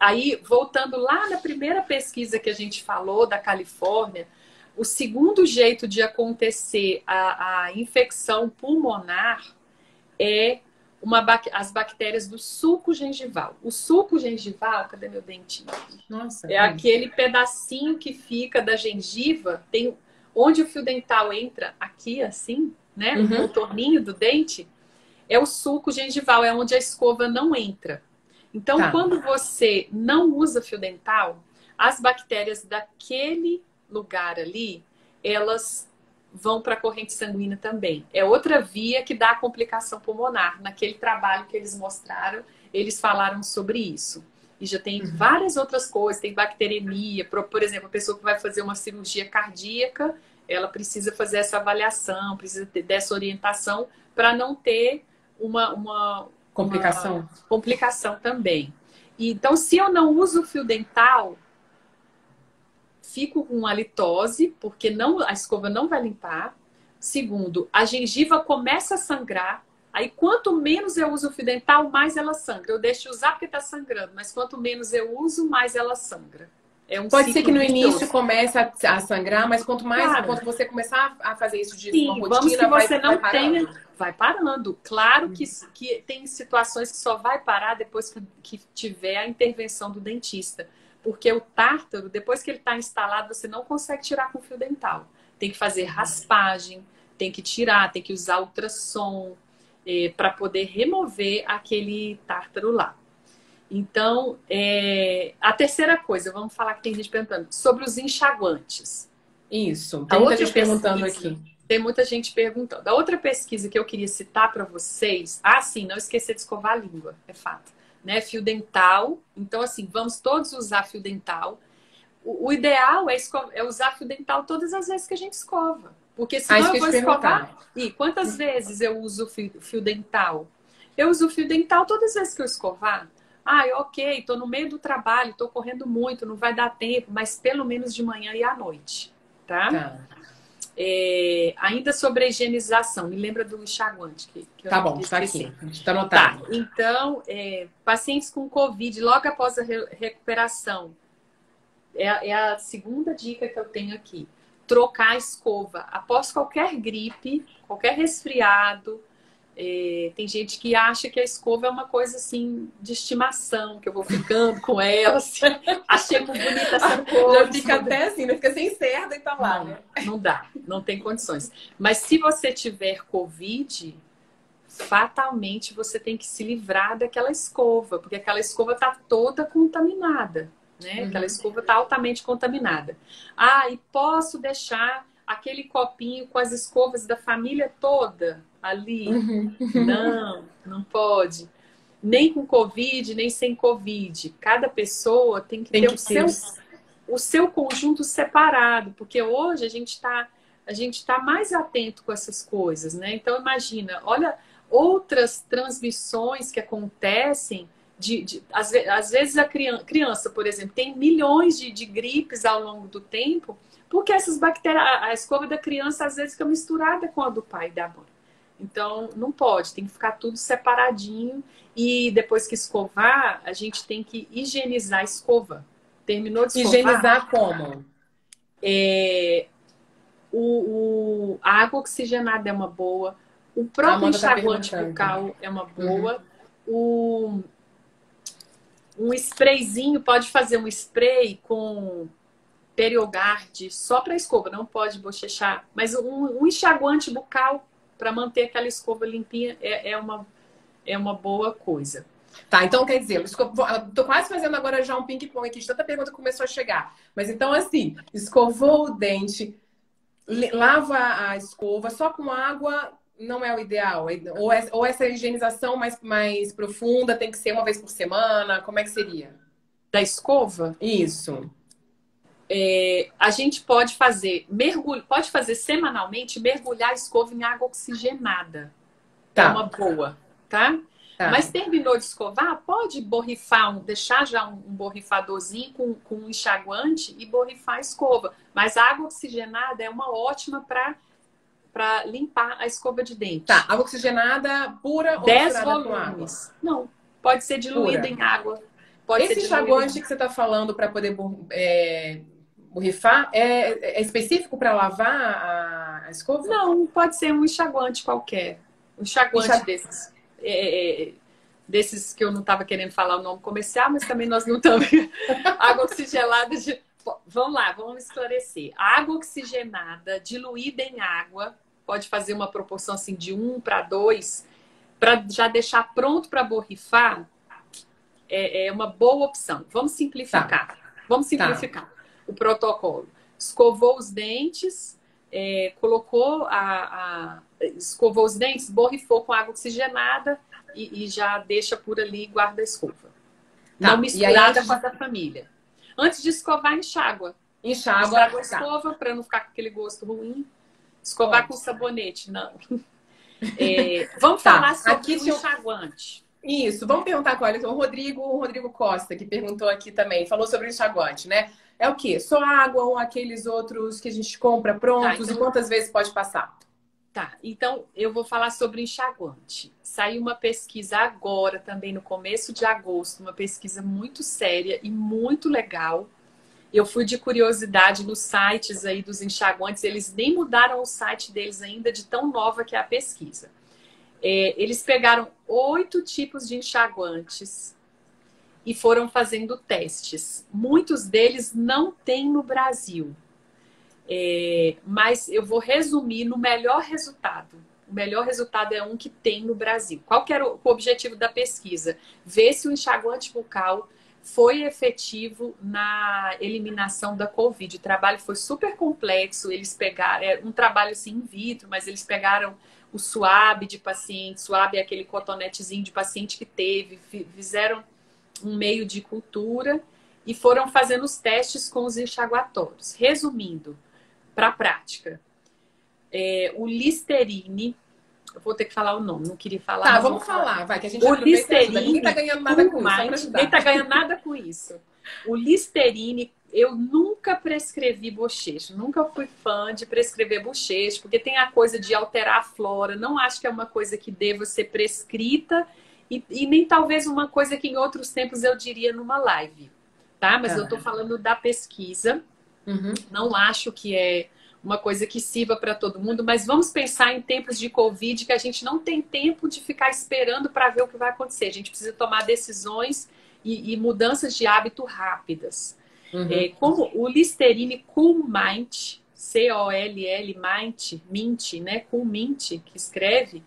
B: aí, voltando lá na primeira pesquisa que a gente falou da Califórnia, o segundo jeito de acontecer a, a infecção pulmonar é uma, as bactérias do suco gengival. O suco gengival, cadê meu dentinho? Nossa, é, aquele pedacinho que fica da gengiva, tem onde o fio dental entra aqui assim, né, uhum. no torninho do dente, é o suco gengival, é onde a escova não entra. Então, tá. quando você não usa fio dental, as bactérias daquele lugar ali, elas vão para a corrente sanguínea também. É outra via que dá a complicação pulmonar. Naquele trabalho que eles mostraram, eles falaram sobre isso. E já tem uhum. várias outras coisas, tem bacteremia, por, por exemplo, a pessoa que vai fazer uma cirurgia cardíaca, ela precisa fazer essa avaliação, precisa ter dessa orientação para não ter uma, uma
A: complicação. Uma
B: complicação também. E, então, se eu não uso fio dental, fico com halitose, porque não, a escova não vai limpar. Segundo, a gengiva começa a sangrar. Aí, quanto menos eu uso o fio dental, mais ela sangra. Eu deixo de usar porque está sangrando, mas quanto menos eu uso, mais ela sangra.
A: É um Pode ser que no início comece a, a, sangrar, mas quanto mais claro. quanto você começar a fazer isso de
B: Sim, uma rotina, vamos que você vai, não vai tenha, vai parando. Claro que, que tem situações que só vai parar depois que, que tiver a intervenção do dentista. Porque o tártaro, depois que ele está instalado, você não consegue tirar com fio dental. Tem que fazer raspagem, tem que tirar, tem que usar ultrassom é, para poder remover aquele tártaro lá. Então, é... a terceira coisa, vamos falar que tem gente perguntando sobre os enxaguantes.
A: Isso, tem muita gente perguntando aqui.
B: Tem muita gente perguntando. A outra pesquisa que eu queria citar para vocês, ah, sim, não esquecer de escovar a língua, é fato né? Fio dental. Então, assim, vamos todos usar fio dental. O, o ideal é, é, usar fio dental todas as vezes que a gente escova. Porque se ah, eu vou escovar. E quantas vezes eu uso fio, fio dental? Eu uso fio dental todas as vezes que eu escovar. Ah, ok, estou no meio do trabalho, estou correndo muito, não vai dar tempo, mas pelo menos de manhã e à noite, tá? tá. É, ainda sobre a higienização, me lembra do enxaguante. Que, que
A: tá bom, está aqui. Está anotado.
B: Tá, então, é, pacientes com Covid, logo após a re recuperação, é, é, a segunda dica que eu tenho aqui. Trocar a escova. Após qualquer gripe, qualquer resfriado, é, tem gente que acha que a escova é uma coisa assim de estimação, que eu vou ficando com ela, assim, [laughs] achei muito bonita essa [laughs] cor.
A: Já fica até assim, não fica sem cerda e tá lá,
B: não,
A: né?
B: Não dá, não tem condições. Mas se você tiver Covid, fatalmente você tem que se livrar daquela escova, porque aquela escova tá toda contaminada, né? Uhum. Aquela escova tá altamente contaminada. Ah, e posso deixar aquele copinho com as escovas da família toda? Ali. Uhum. Não, não pode. Nem com Covid, nem sem Covid. Cada pessoa tem que tem ter, que o, ter. Seu, o seu conjunto separado, porque hoje a gente está a gente está mais atento com essas coisas, né? Então imagina, olha outras transmissões que acontecem de, de às, às, vezes a criança, criança, por exemplo, tem milhões de, de gripes ao longo do tempo, porque essas bactérias, a, a escova da criança às vezes fica misturada com a do pai e da mãe. Então, não pode, tem que ficar tudo separadinho. E depois que escovar, a gente tem que higienizar a escova. Terminou de escovar.
A: Higienizar como?
B: É, o, o, a água oxigenada é uma boa. O próprio tá enxaguante tá bucal é uma boa. Uhum. O, um sprayzinho, pode fazer um spray com Periogard só para escova, não pode bochechar. Mas um, um enxaguante bucal para manter aquela escova limpinha é, é, uma, é uma boa coisa.
A: Tá, então quer dizer, estou quase fazendo agora já um ping-pong aqui de tanta pergunta que começou a chegar. Mas então, assim, escovou o dente, lava a escova só com água não é o ideal? Ou, é, ou essa higienização mais, mais profunda tem que ser uma vez por semana? Como é que seria?
B: Da escova?
A: Isso.
B: É, a gente pode fazer mergulho, pode fazer semanalmente mergulhar a escova em água oxigenada. Tá. É uma boa, tá? tá? Mas terminou de escovar, pode borrifar, um, deixar já um, um borrifadorzinho com, com um enxaguante e borrifar a escova. Mas a água oxigenada é uma ótima para para limpar a escova de dente.
A: Tá, água oxigenada pura ou
B: 10 volumes. Não, pode ser diluída em água. Pode
A: Esse enxaguante que você está falando para poder é, borrifar é, é específico para lavar a, a, escova?
B: Não, pode ser um enxaguante qualquer. Um enxaguante Enxag... desses. É, é, desses que eu não estava querendo falar o nome comercial, mas também nós não estamos. [laughs] água oxigenada de. Vamos lá, vamos esclarecer. água oxigenada diluída em água pode fazer uma proporção assim de 1 para 2, para já deixar pronto para borrifar, é, é, uma boa opção. Vamos simplificar. Tá. Vamos tá. simplificar tá. O protocolo. Escovou os dentes, é, colocou a, a, escovou os dentes, borrifou com água oxigenada e, e já deixa por ali e guarda a escova. Tá. Não misturada aí, com a da família. Antes de escovar, enxágua.
A: Enxágua.
B: Enxágua a escova para não ficar com aquele gosto ruim. Escovar com sabonete, não. [laughs] É, vamos tá. falar sobre aqui o enxaguante.
A: Isso, vamos perguntar agora. O Rodrigo, o Rodrigo Costa, que perguntou aqui também, falou sobre o enxaguante, né? É o quê? Só água ou aqueles outros que a gente compra prontos? Tá, então... E quantas vezes pode passar?
B: Tá, então eu vou falar sobre enxaguante. Saiu uma pesquisa agora, também no começo de agosto, uma pesquisa muito séria e muito legal eu fui de curiosidade nos sites aí dos enxaguantes, eles nem mudaram o site deles ainda, de tão nova que é a pesquisa. É, eles pegaram oito tipos de enxaguantes e foram fazendo testes. Muitos deles não tem no Brasil. É, mas eu vou resumir no melhor resultado. O melhor resultado é um que tem no Brasil. Qual que era o objetivo da pesquisa? Ver se o enxaguante bucal foi efetivo na eliminação da Covid. O trabalho foi super complexo, eles pegaram, é um trabalho assim in vitro, mas eles pegaram o suave de paciente, suave é aquele cotonetezinho de paciente que teve, fizeram um meio de cultura e foram fazendo os testes com os enxaguatórios. Resumindo, para a prática, é, o Listerine eu vou ter que falar o nome, não queria falar.
A: Tá, vamos falar. vai, que a gente
B: o Listerine,
A: Ninguém tá ganhando nada com mais,
B: isso. Ninguém tá ganhando nada com isso. O Listerine, eu nunca prescrevi bochecho, nunca fui fã de prescrever bochecho, porque tem a coisa de alterar a flora. Não acho que é uma coisa que deva ser prescrita e, e nem talvez uma coisa que em outros tempos eu diria numa live, tá? Mas eu tô falando da pesquisa. Uhum. Não acho que é uma coisa que sirva para todo mundo, mas vamos pensar em tempos de Covid que a gente não tem tempo de ficar esperando para ver o que vai acontecer. A gente precisa tomar decisões e, e mudanças de hábito rápidas. Uhum. É, como o Listerine Cool Mint, C-O-L-L Mint, Mint, né? Cool Mint, que escreve,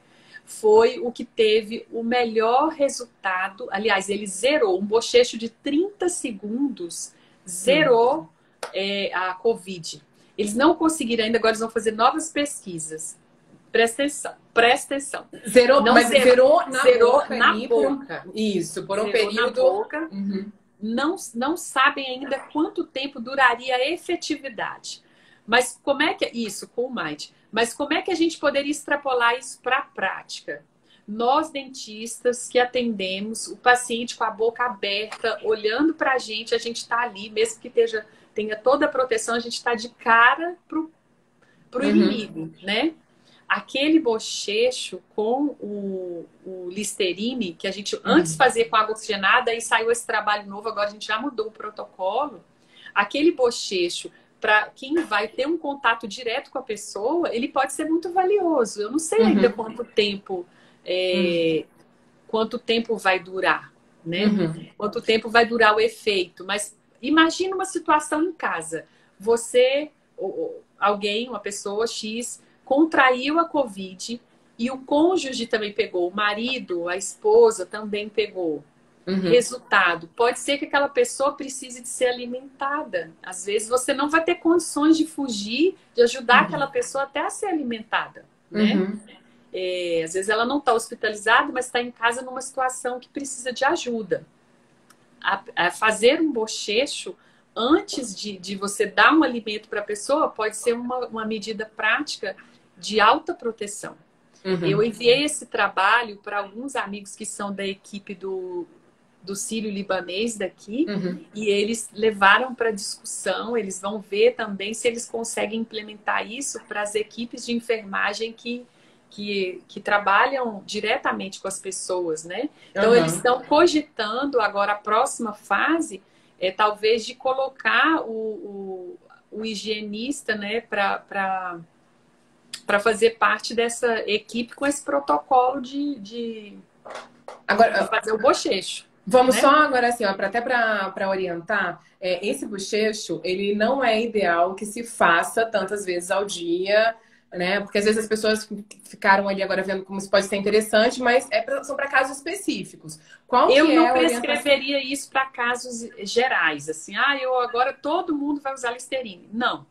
B: foi o que teve o melhor resultado. Aliás, ele zerou um bochecho de 30 segundos, zerou uhum. é, a Covid. Eles não conseguiram ainda, agora eles vão fazer novas pesquisas. Presta atenção, presta atenção.
A: Zerou, não mas zerou, zerou na
B: zerou
A: boca.
B: Na boca.
A: Isso, por um zerou período. Na boca.
B: Uhum. Não, não sabem ainda quanto tempo duraria a efetividade. Mas como é que. Isso, com o Mind. Mas como é que a gente poderia extrapolar isso para a prática? Nós, dentistas que atendemos o paciente com a boca aberta, olhando para a gente, a gente está ali, mesmo que esteja tenha toda a proteção, a gente está de cara pro, pro uhum. inimigo, né? Aquele bochecho com o, o Listerine, que a gente antes uhum. fazia com água oxigenada, e saiu esse trabalho novo, agora a gente já mudou o protocolo. Aquele bochecho, para quem vai ter um contato direto com a pessoa, ele pode ser muito valioso. Eu não sei uhum. ainda quanto tempo é, uhum. quanto tempo vai durar, né? Uhum. Quanto tempo vai durar o efeito, mas Imagina uma situação em casa. Você, ou, alguém, uma pessoa X, contraiu a Covid e o cônjuge também pegou, o marido, a esposa também pegou. Uhum. Resultado: pode ser que aquela pessoa precise de ser alimentada. Às vezes você não vai ter condições de fugir, de ajudar uhum. aquela pessoa até a ser alimentada, né? Uhum. é, às vezes ela não está hospitalizada, mas está em casa numa situação que precisa de ajuda. A, a fazer um bochecho antes de, de você dar um alimento para a pessoa pode ser uma, uma medida prática de alta proteção. Uhum. Eu enviei esse trabalho para alguns amigos que são da equipe do, do Sírio Libanês daqui uhum. e eles levaram para discussão. Eles vão ver também se eles conseguem implementar isso para as equipes de enfermagem que, que, que trabalham diretamente com as pessoas, né? Então, uhum. eles estão cogitando agora a próxima fase é talvez de colocar o, o, o higienista, né, para para fazer parte dessa equipe com esse protocolo de, de,
A: agora,
B: de fazer o bochecho.
A: Vamos né? só agora assim, ó, pra, até para orientar, é, esse bochecho, ele não é ideal que se faça tantas vezes ao dia, né? Porque às vezes as pessoas ficaram ali agora vendo como isso pode ser interessante, mas é pra, são para casos específicos.
B: Qual eu não é prescreveria isso para casos gerais, assim, ah, eu agora todo mundo vai usar Listerine. Não.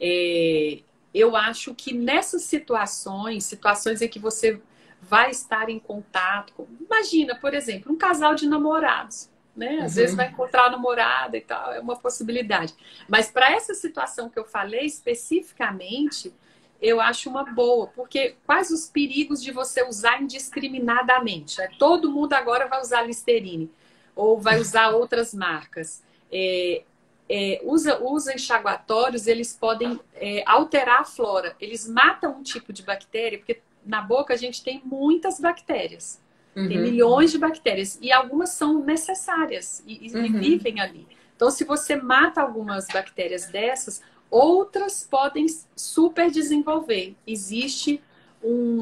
B: É, eu acho que nessas situações, situações em que você vai estar em contato com... Imagina, por exemplo, um casal de namorados. Né? Às uhum. vezes vai encontrar a namorada e tal, é uma possibilidade. Mas para essa situação que eu falei especificamente, eu acho uma boa, porque quais os perigos de você usar indiscriminadamente? É, todo mundo agora vai usar Listerine ou vai usar outras marcas. É, é, usa, usa enxaguatórios, eles podem é, alterar a flora. Eles matam um tipo de bactéria, porque na boca a gente tem muitas bactérias. Uhum. Tem milhões de bactérias. E algumas são necessárias e, uhum. e vivem ali. Então, se você mata algumas bactérias dessas, outras podem super desenvolver. Existe um,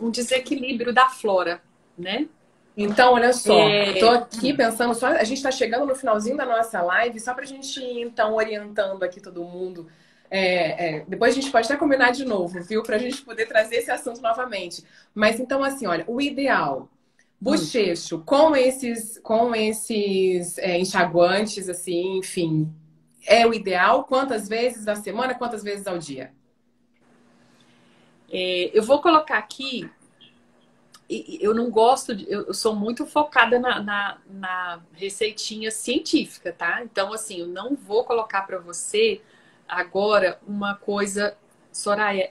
B: um desequilíbrio da flora, né?
A: Então, olha só, é... tô aqui pensando só, a gente está chegando no finalzinho da nossa live, só para a gente ir, então, orientando aqui todo mundo. É, é, depois a gente pode até combinar de novo, viu? Para a gente poder trazer esse assunto novamente. Mas então, assim, olha, o ideal, bochecho, com esses, com esses é, enxaguantes, assim, enfim, é o ideal? Quantas vezes na semana, quantas vezes ao dia?
B: É, eu vou colocar aqui eu não gosto, de, eu sou muito focada na, na, na, receitinha científica, tá? Então, assim, eu não vou colocar para você agora uma coisa, Soraya,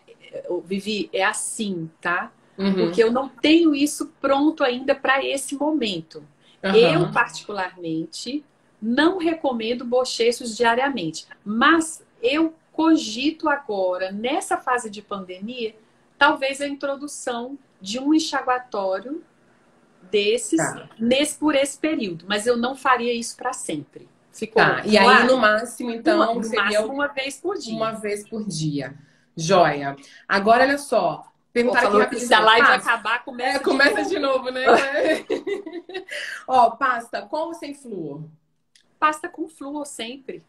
B: Vivi, é assim, tá? Uhum. Porque eu não tenho isso pronto ainda para esse momento. Uhum. Eu, particularmente, não recomendo bochechos diariamente, mas eu cogito agora, nessa fase de pandemia, talvez a introdução de um enxaguatório desses tá. nesse, por esse período. Mas eu não faria isso para sempre.
A: Ficou tá. E aí, no máximo, então,
B: uma, no seria máximo uma vez por dia.
A: Uma vez por dia. Joia. Agora, olha só.
B: Perguntar aqui rapidinho. Se a live vai acabar, começa,
A: é, começa de, novo. de novo, né? [laughs] Ó, pasta com ou sem flúor?
B: Pasta com flúor sempre.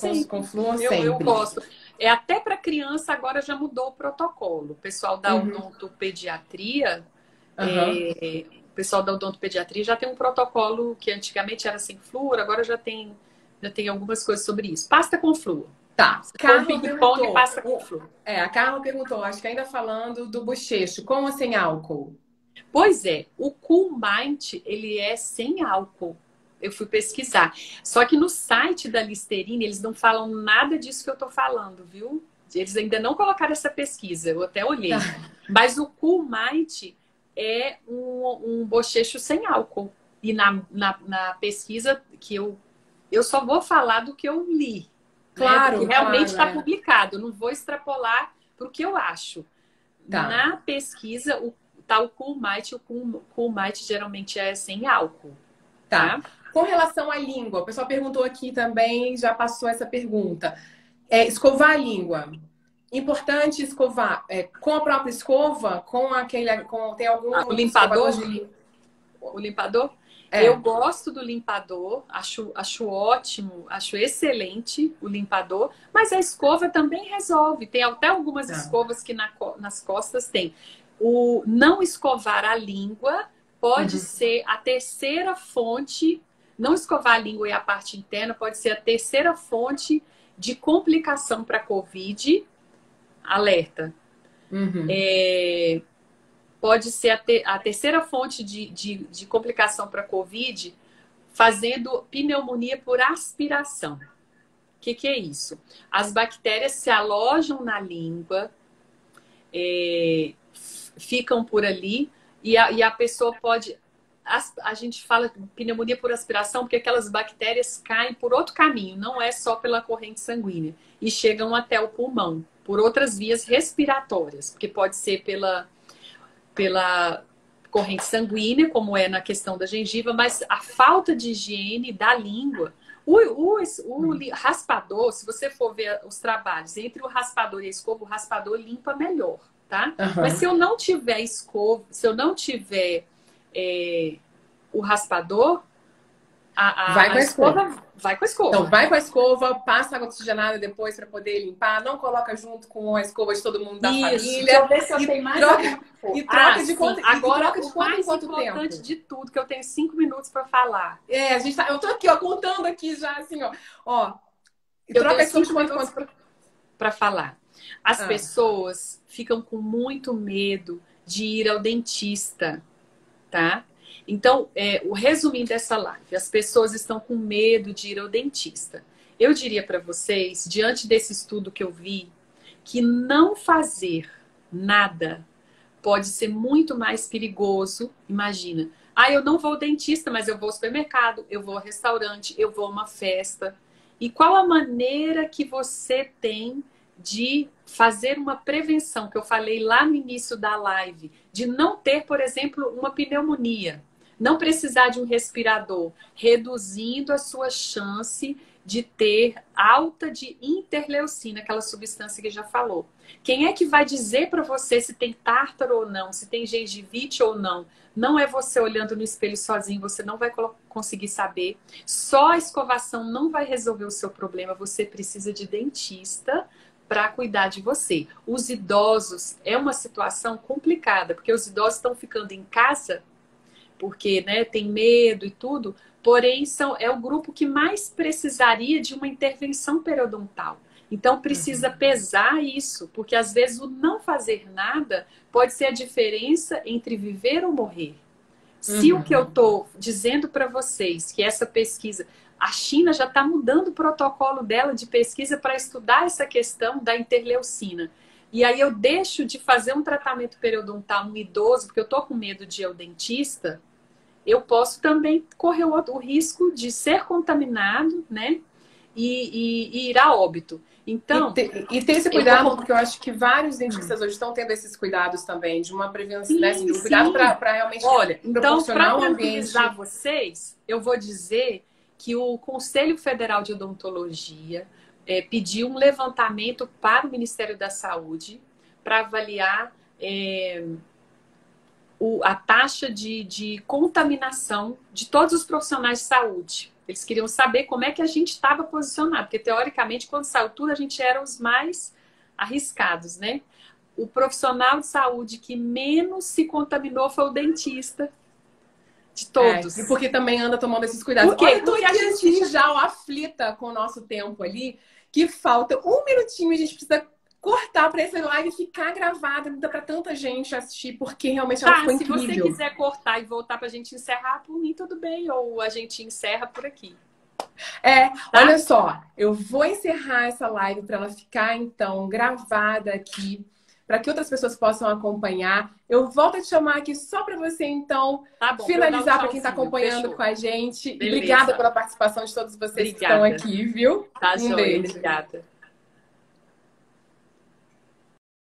A: Com, com flúor sempre.
B: Eu, eu gosto. É até para criança agora já mudou o protocolo. O pessoal da uhum. odontopediatria, uhum. é, pessoal da odontopediatria já tem um protocolo que antigamente era sem flúor, agora já tem já tem algumas coisas sobre isso. Pasta com flúor.
A: Tá. Carla perguntou, pasta com flúor. É, a Carla perguntou, acho que ainda falando do bochecho, com ou sem álcool?
B: Pois é, o Cool Mind, ele é sem álcool eu fui pesquisar. Só que no site da Listerine, eles não falam nada disso que eu tô falando, viu? Eles ainda não colocaram essa pesquisa, eu até olhei. Tá. Mas o Cool Might é um, um bochecho sem álcool. E na, na, na, pesquisa que eu. Eu só vou falar do que eu li. Né? Claro. Né? realmente está claro, é. publicado. Não vou extrapolar para o que eu acho. Tá. Na pesquisa, o tal Cool Might, o Cool, cool Might geralmente é sem álcool.
A: Tá. tá? Com relação à língua, o pessoal perguntou aqui também, já passou essa pergunta. É, escovar a língua. Importante escovar é, com a própria escova, com aquele. Com, tem algum. Ah,
B: o limpador? De... O limpador? É. Eu gosto do limpador, acho, acho ótimo, acho excelente o limpador, mas a escova também resolve. Tem até algumas é. escovas que na, nas costas tem. O não escovar a língua pode uhum. ser a terceira fonte não escovar a língua e a parte interna pode ser a terceira fonte de complicação para COVID. Alerta. Uhum. É, pode ser a, te, a terceira fonte de, de, de complicação para a COVID, fazendo pneumonia por aspiração. O que, que é isso? As bactérias se alojam na língua, é, ficam por ali, e a, e a pessoa pode. A, a gente fala pneumonia por aspiração porque aquelas bactérias caem por outro caminho, não é só pela corrente sanguínea, e chegam até o pulmão, por outras vias respiratórias, porque pode ser pela pela corrente sanguínea, como é na questão da gengiva, mas a falta de higiene da língua. O, o, o raspador, se você for ver os trabalhos entre o raspador e a escova, o raspador limpa melhor, tá? Uhum. Mas se eu não tiver escova, se eu não tiver é, o raspador,
A: a, a, vai com a escova,
B: escova, vai com a escova.
A: Então, vai com a escova, passa água oxigenada depois para poder limpar, não coloca junto com a escova de todo mundo da Isso, família. Deixa eu ver se eu tenho mais troca, E troca ah, de conta,
B: agora troca de o mais importante tempo? de tudo, que eu tenho cinco minutos para falar.
A: É, a gente tá, eu tô aqui, ó, contando aqui já, assim, ó. ó
B: eu troca tenho cinco minutos para falar. As ah. pessoas ficam com muito medo de ir ao dentista, tá? Então, é, o resumindo dessa live, as pessoas estão com medo de ir ao dentista. Eu diria para vocês, diante desse estudo que eu vi, que não fazer nada pode ser muito mais perigoso. Imagina, ah, eu não vou ao dentista, mas eu vou ao supermercado, eu vou ao restaurante, eu vou a uma festa. E qual a maneira que você tem de fazer uma prevenção, que eu falei lá no início da live, de não ter, por exemplo, uma pneumonia? não precisar de um respirador, reduzindo a sua chance de ter alta de interleucina, aquela substância que já falou. Quem é que vai dizer para você se tem tártaro ou não, se tem gengivite ou não? Não é você olhando no espelho sozinho, você não vai conseguir saber. Só a escovação não vai resolver o seu problema, você precisa de dentista para cuidar de você. Os idosos é uma situação complicada, porque os idosos estão ficando em casa porque né, tem medo e tudo, porém são, é o grupo que mais precisaria de uma intervenção periodontal. Então precisa uhum. pesar isso, porque às vezes o não fazer nada pode ser a diferença entre viver ou morrer. Se uhum. o que eu estou dizendo para vocês, que essa pesquisa, a China já está mudando o protocolo dela de pesquisa para estudar essa questão da interleucina. E aí eu deixo de fazer um tratamento periodontal no idoso, porque eu tô com medo de ir ao dentista, eu posso também correr o, risco de ser contaminado, né? E, e, e, ir a óbito. Então.
A: E, te, e ter esse cuidado, eu... porque eu acho que vários dentistas hoje estão tendo esses cuidados também, de uma prevenção, né? Assim, de um cuidado para realmente.
B: Olha, então, para tranquilizar ambiente... vocês, eu vou dizer que o Conselho Federal de Odontologia é, pediu um levantamento para o Ministério da Saúde para avaliar é, o, a taxa de, de contaminação de todos os profissionais de saúde. Eles queriam saber como é que a gente estava posicionado, porque teoricamente, quando saiu tudo, a gente era os mais arriscados, né? O profissional de saúde que menos se contaminou foi o dentista, de todos.
A: É, e porque também anda tomando esses cuidados.
B: Por quê? Olha, porque a gente
A: já aflita com o nosso tempo ali, que falta um minutinho a gente precisa cortar para essa live ficar gravada, não dá para tanta gente assistir, porque realmente ela tá, ficou incrível.
B: Se você quiser cortar e voltar para a gente encerrar, por mim tudo bem, ou a gente encerra por aqui.
A: É, tá? olha só, eu vou encerrar essa live para ela ficar então gravada aqui para que outras pessoas possam acompanhar. Eu volto a te chamar aqui só para você, então, tá bom, finalizar para quem está acompanhando Fechou. com a gente. Beleza. Obrigada pela participação de todos vocês Obrigada. que estão aqui, viu?
B: Tá, um joia. Beijo. Obrigada.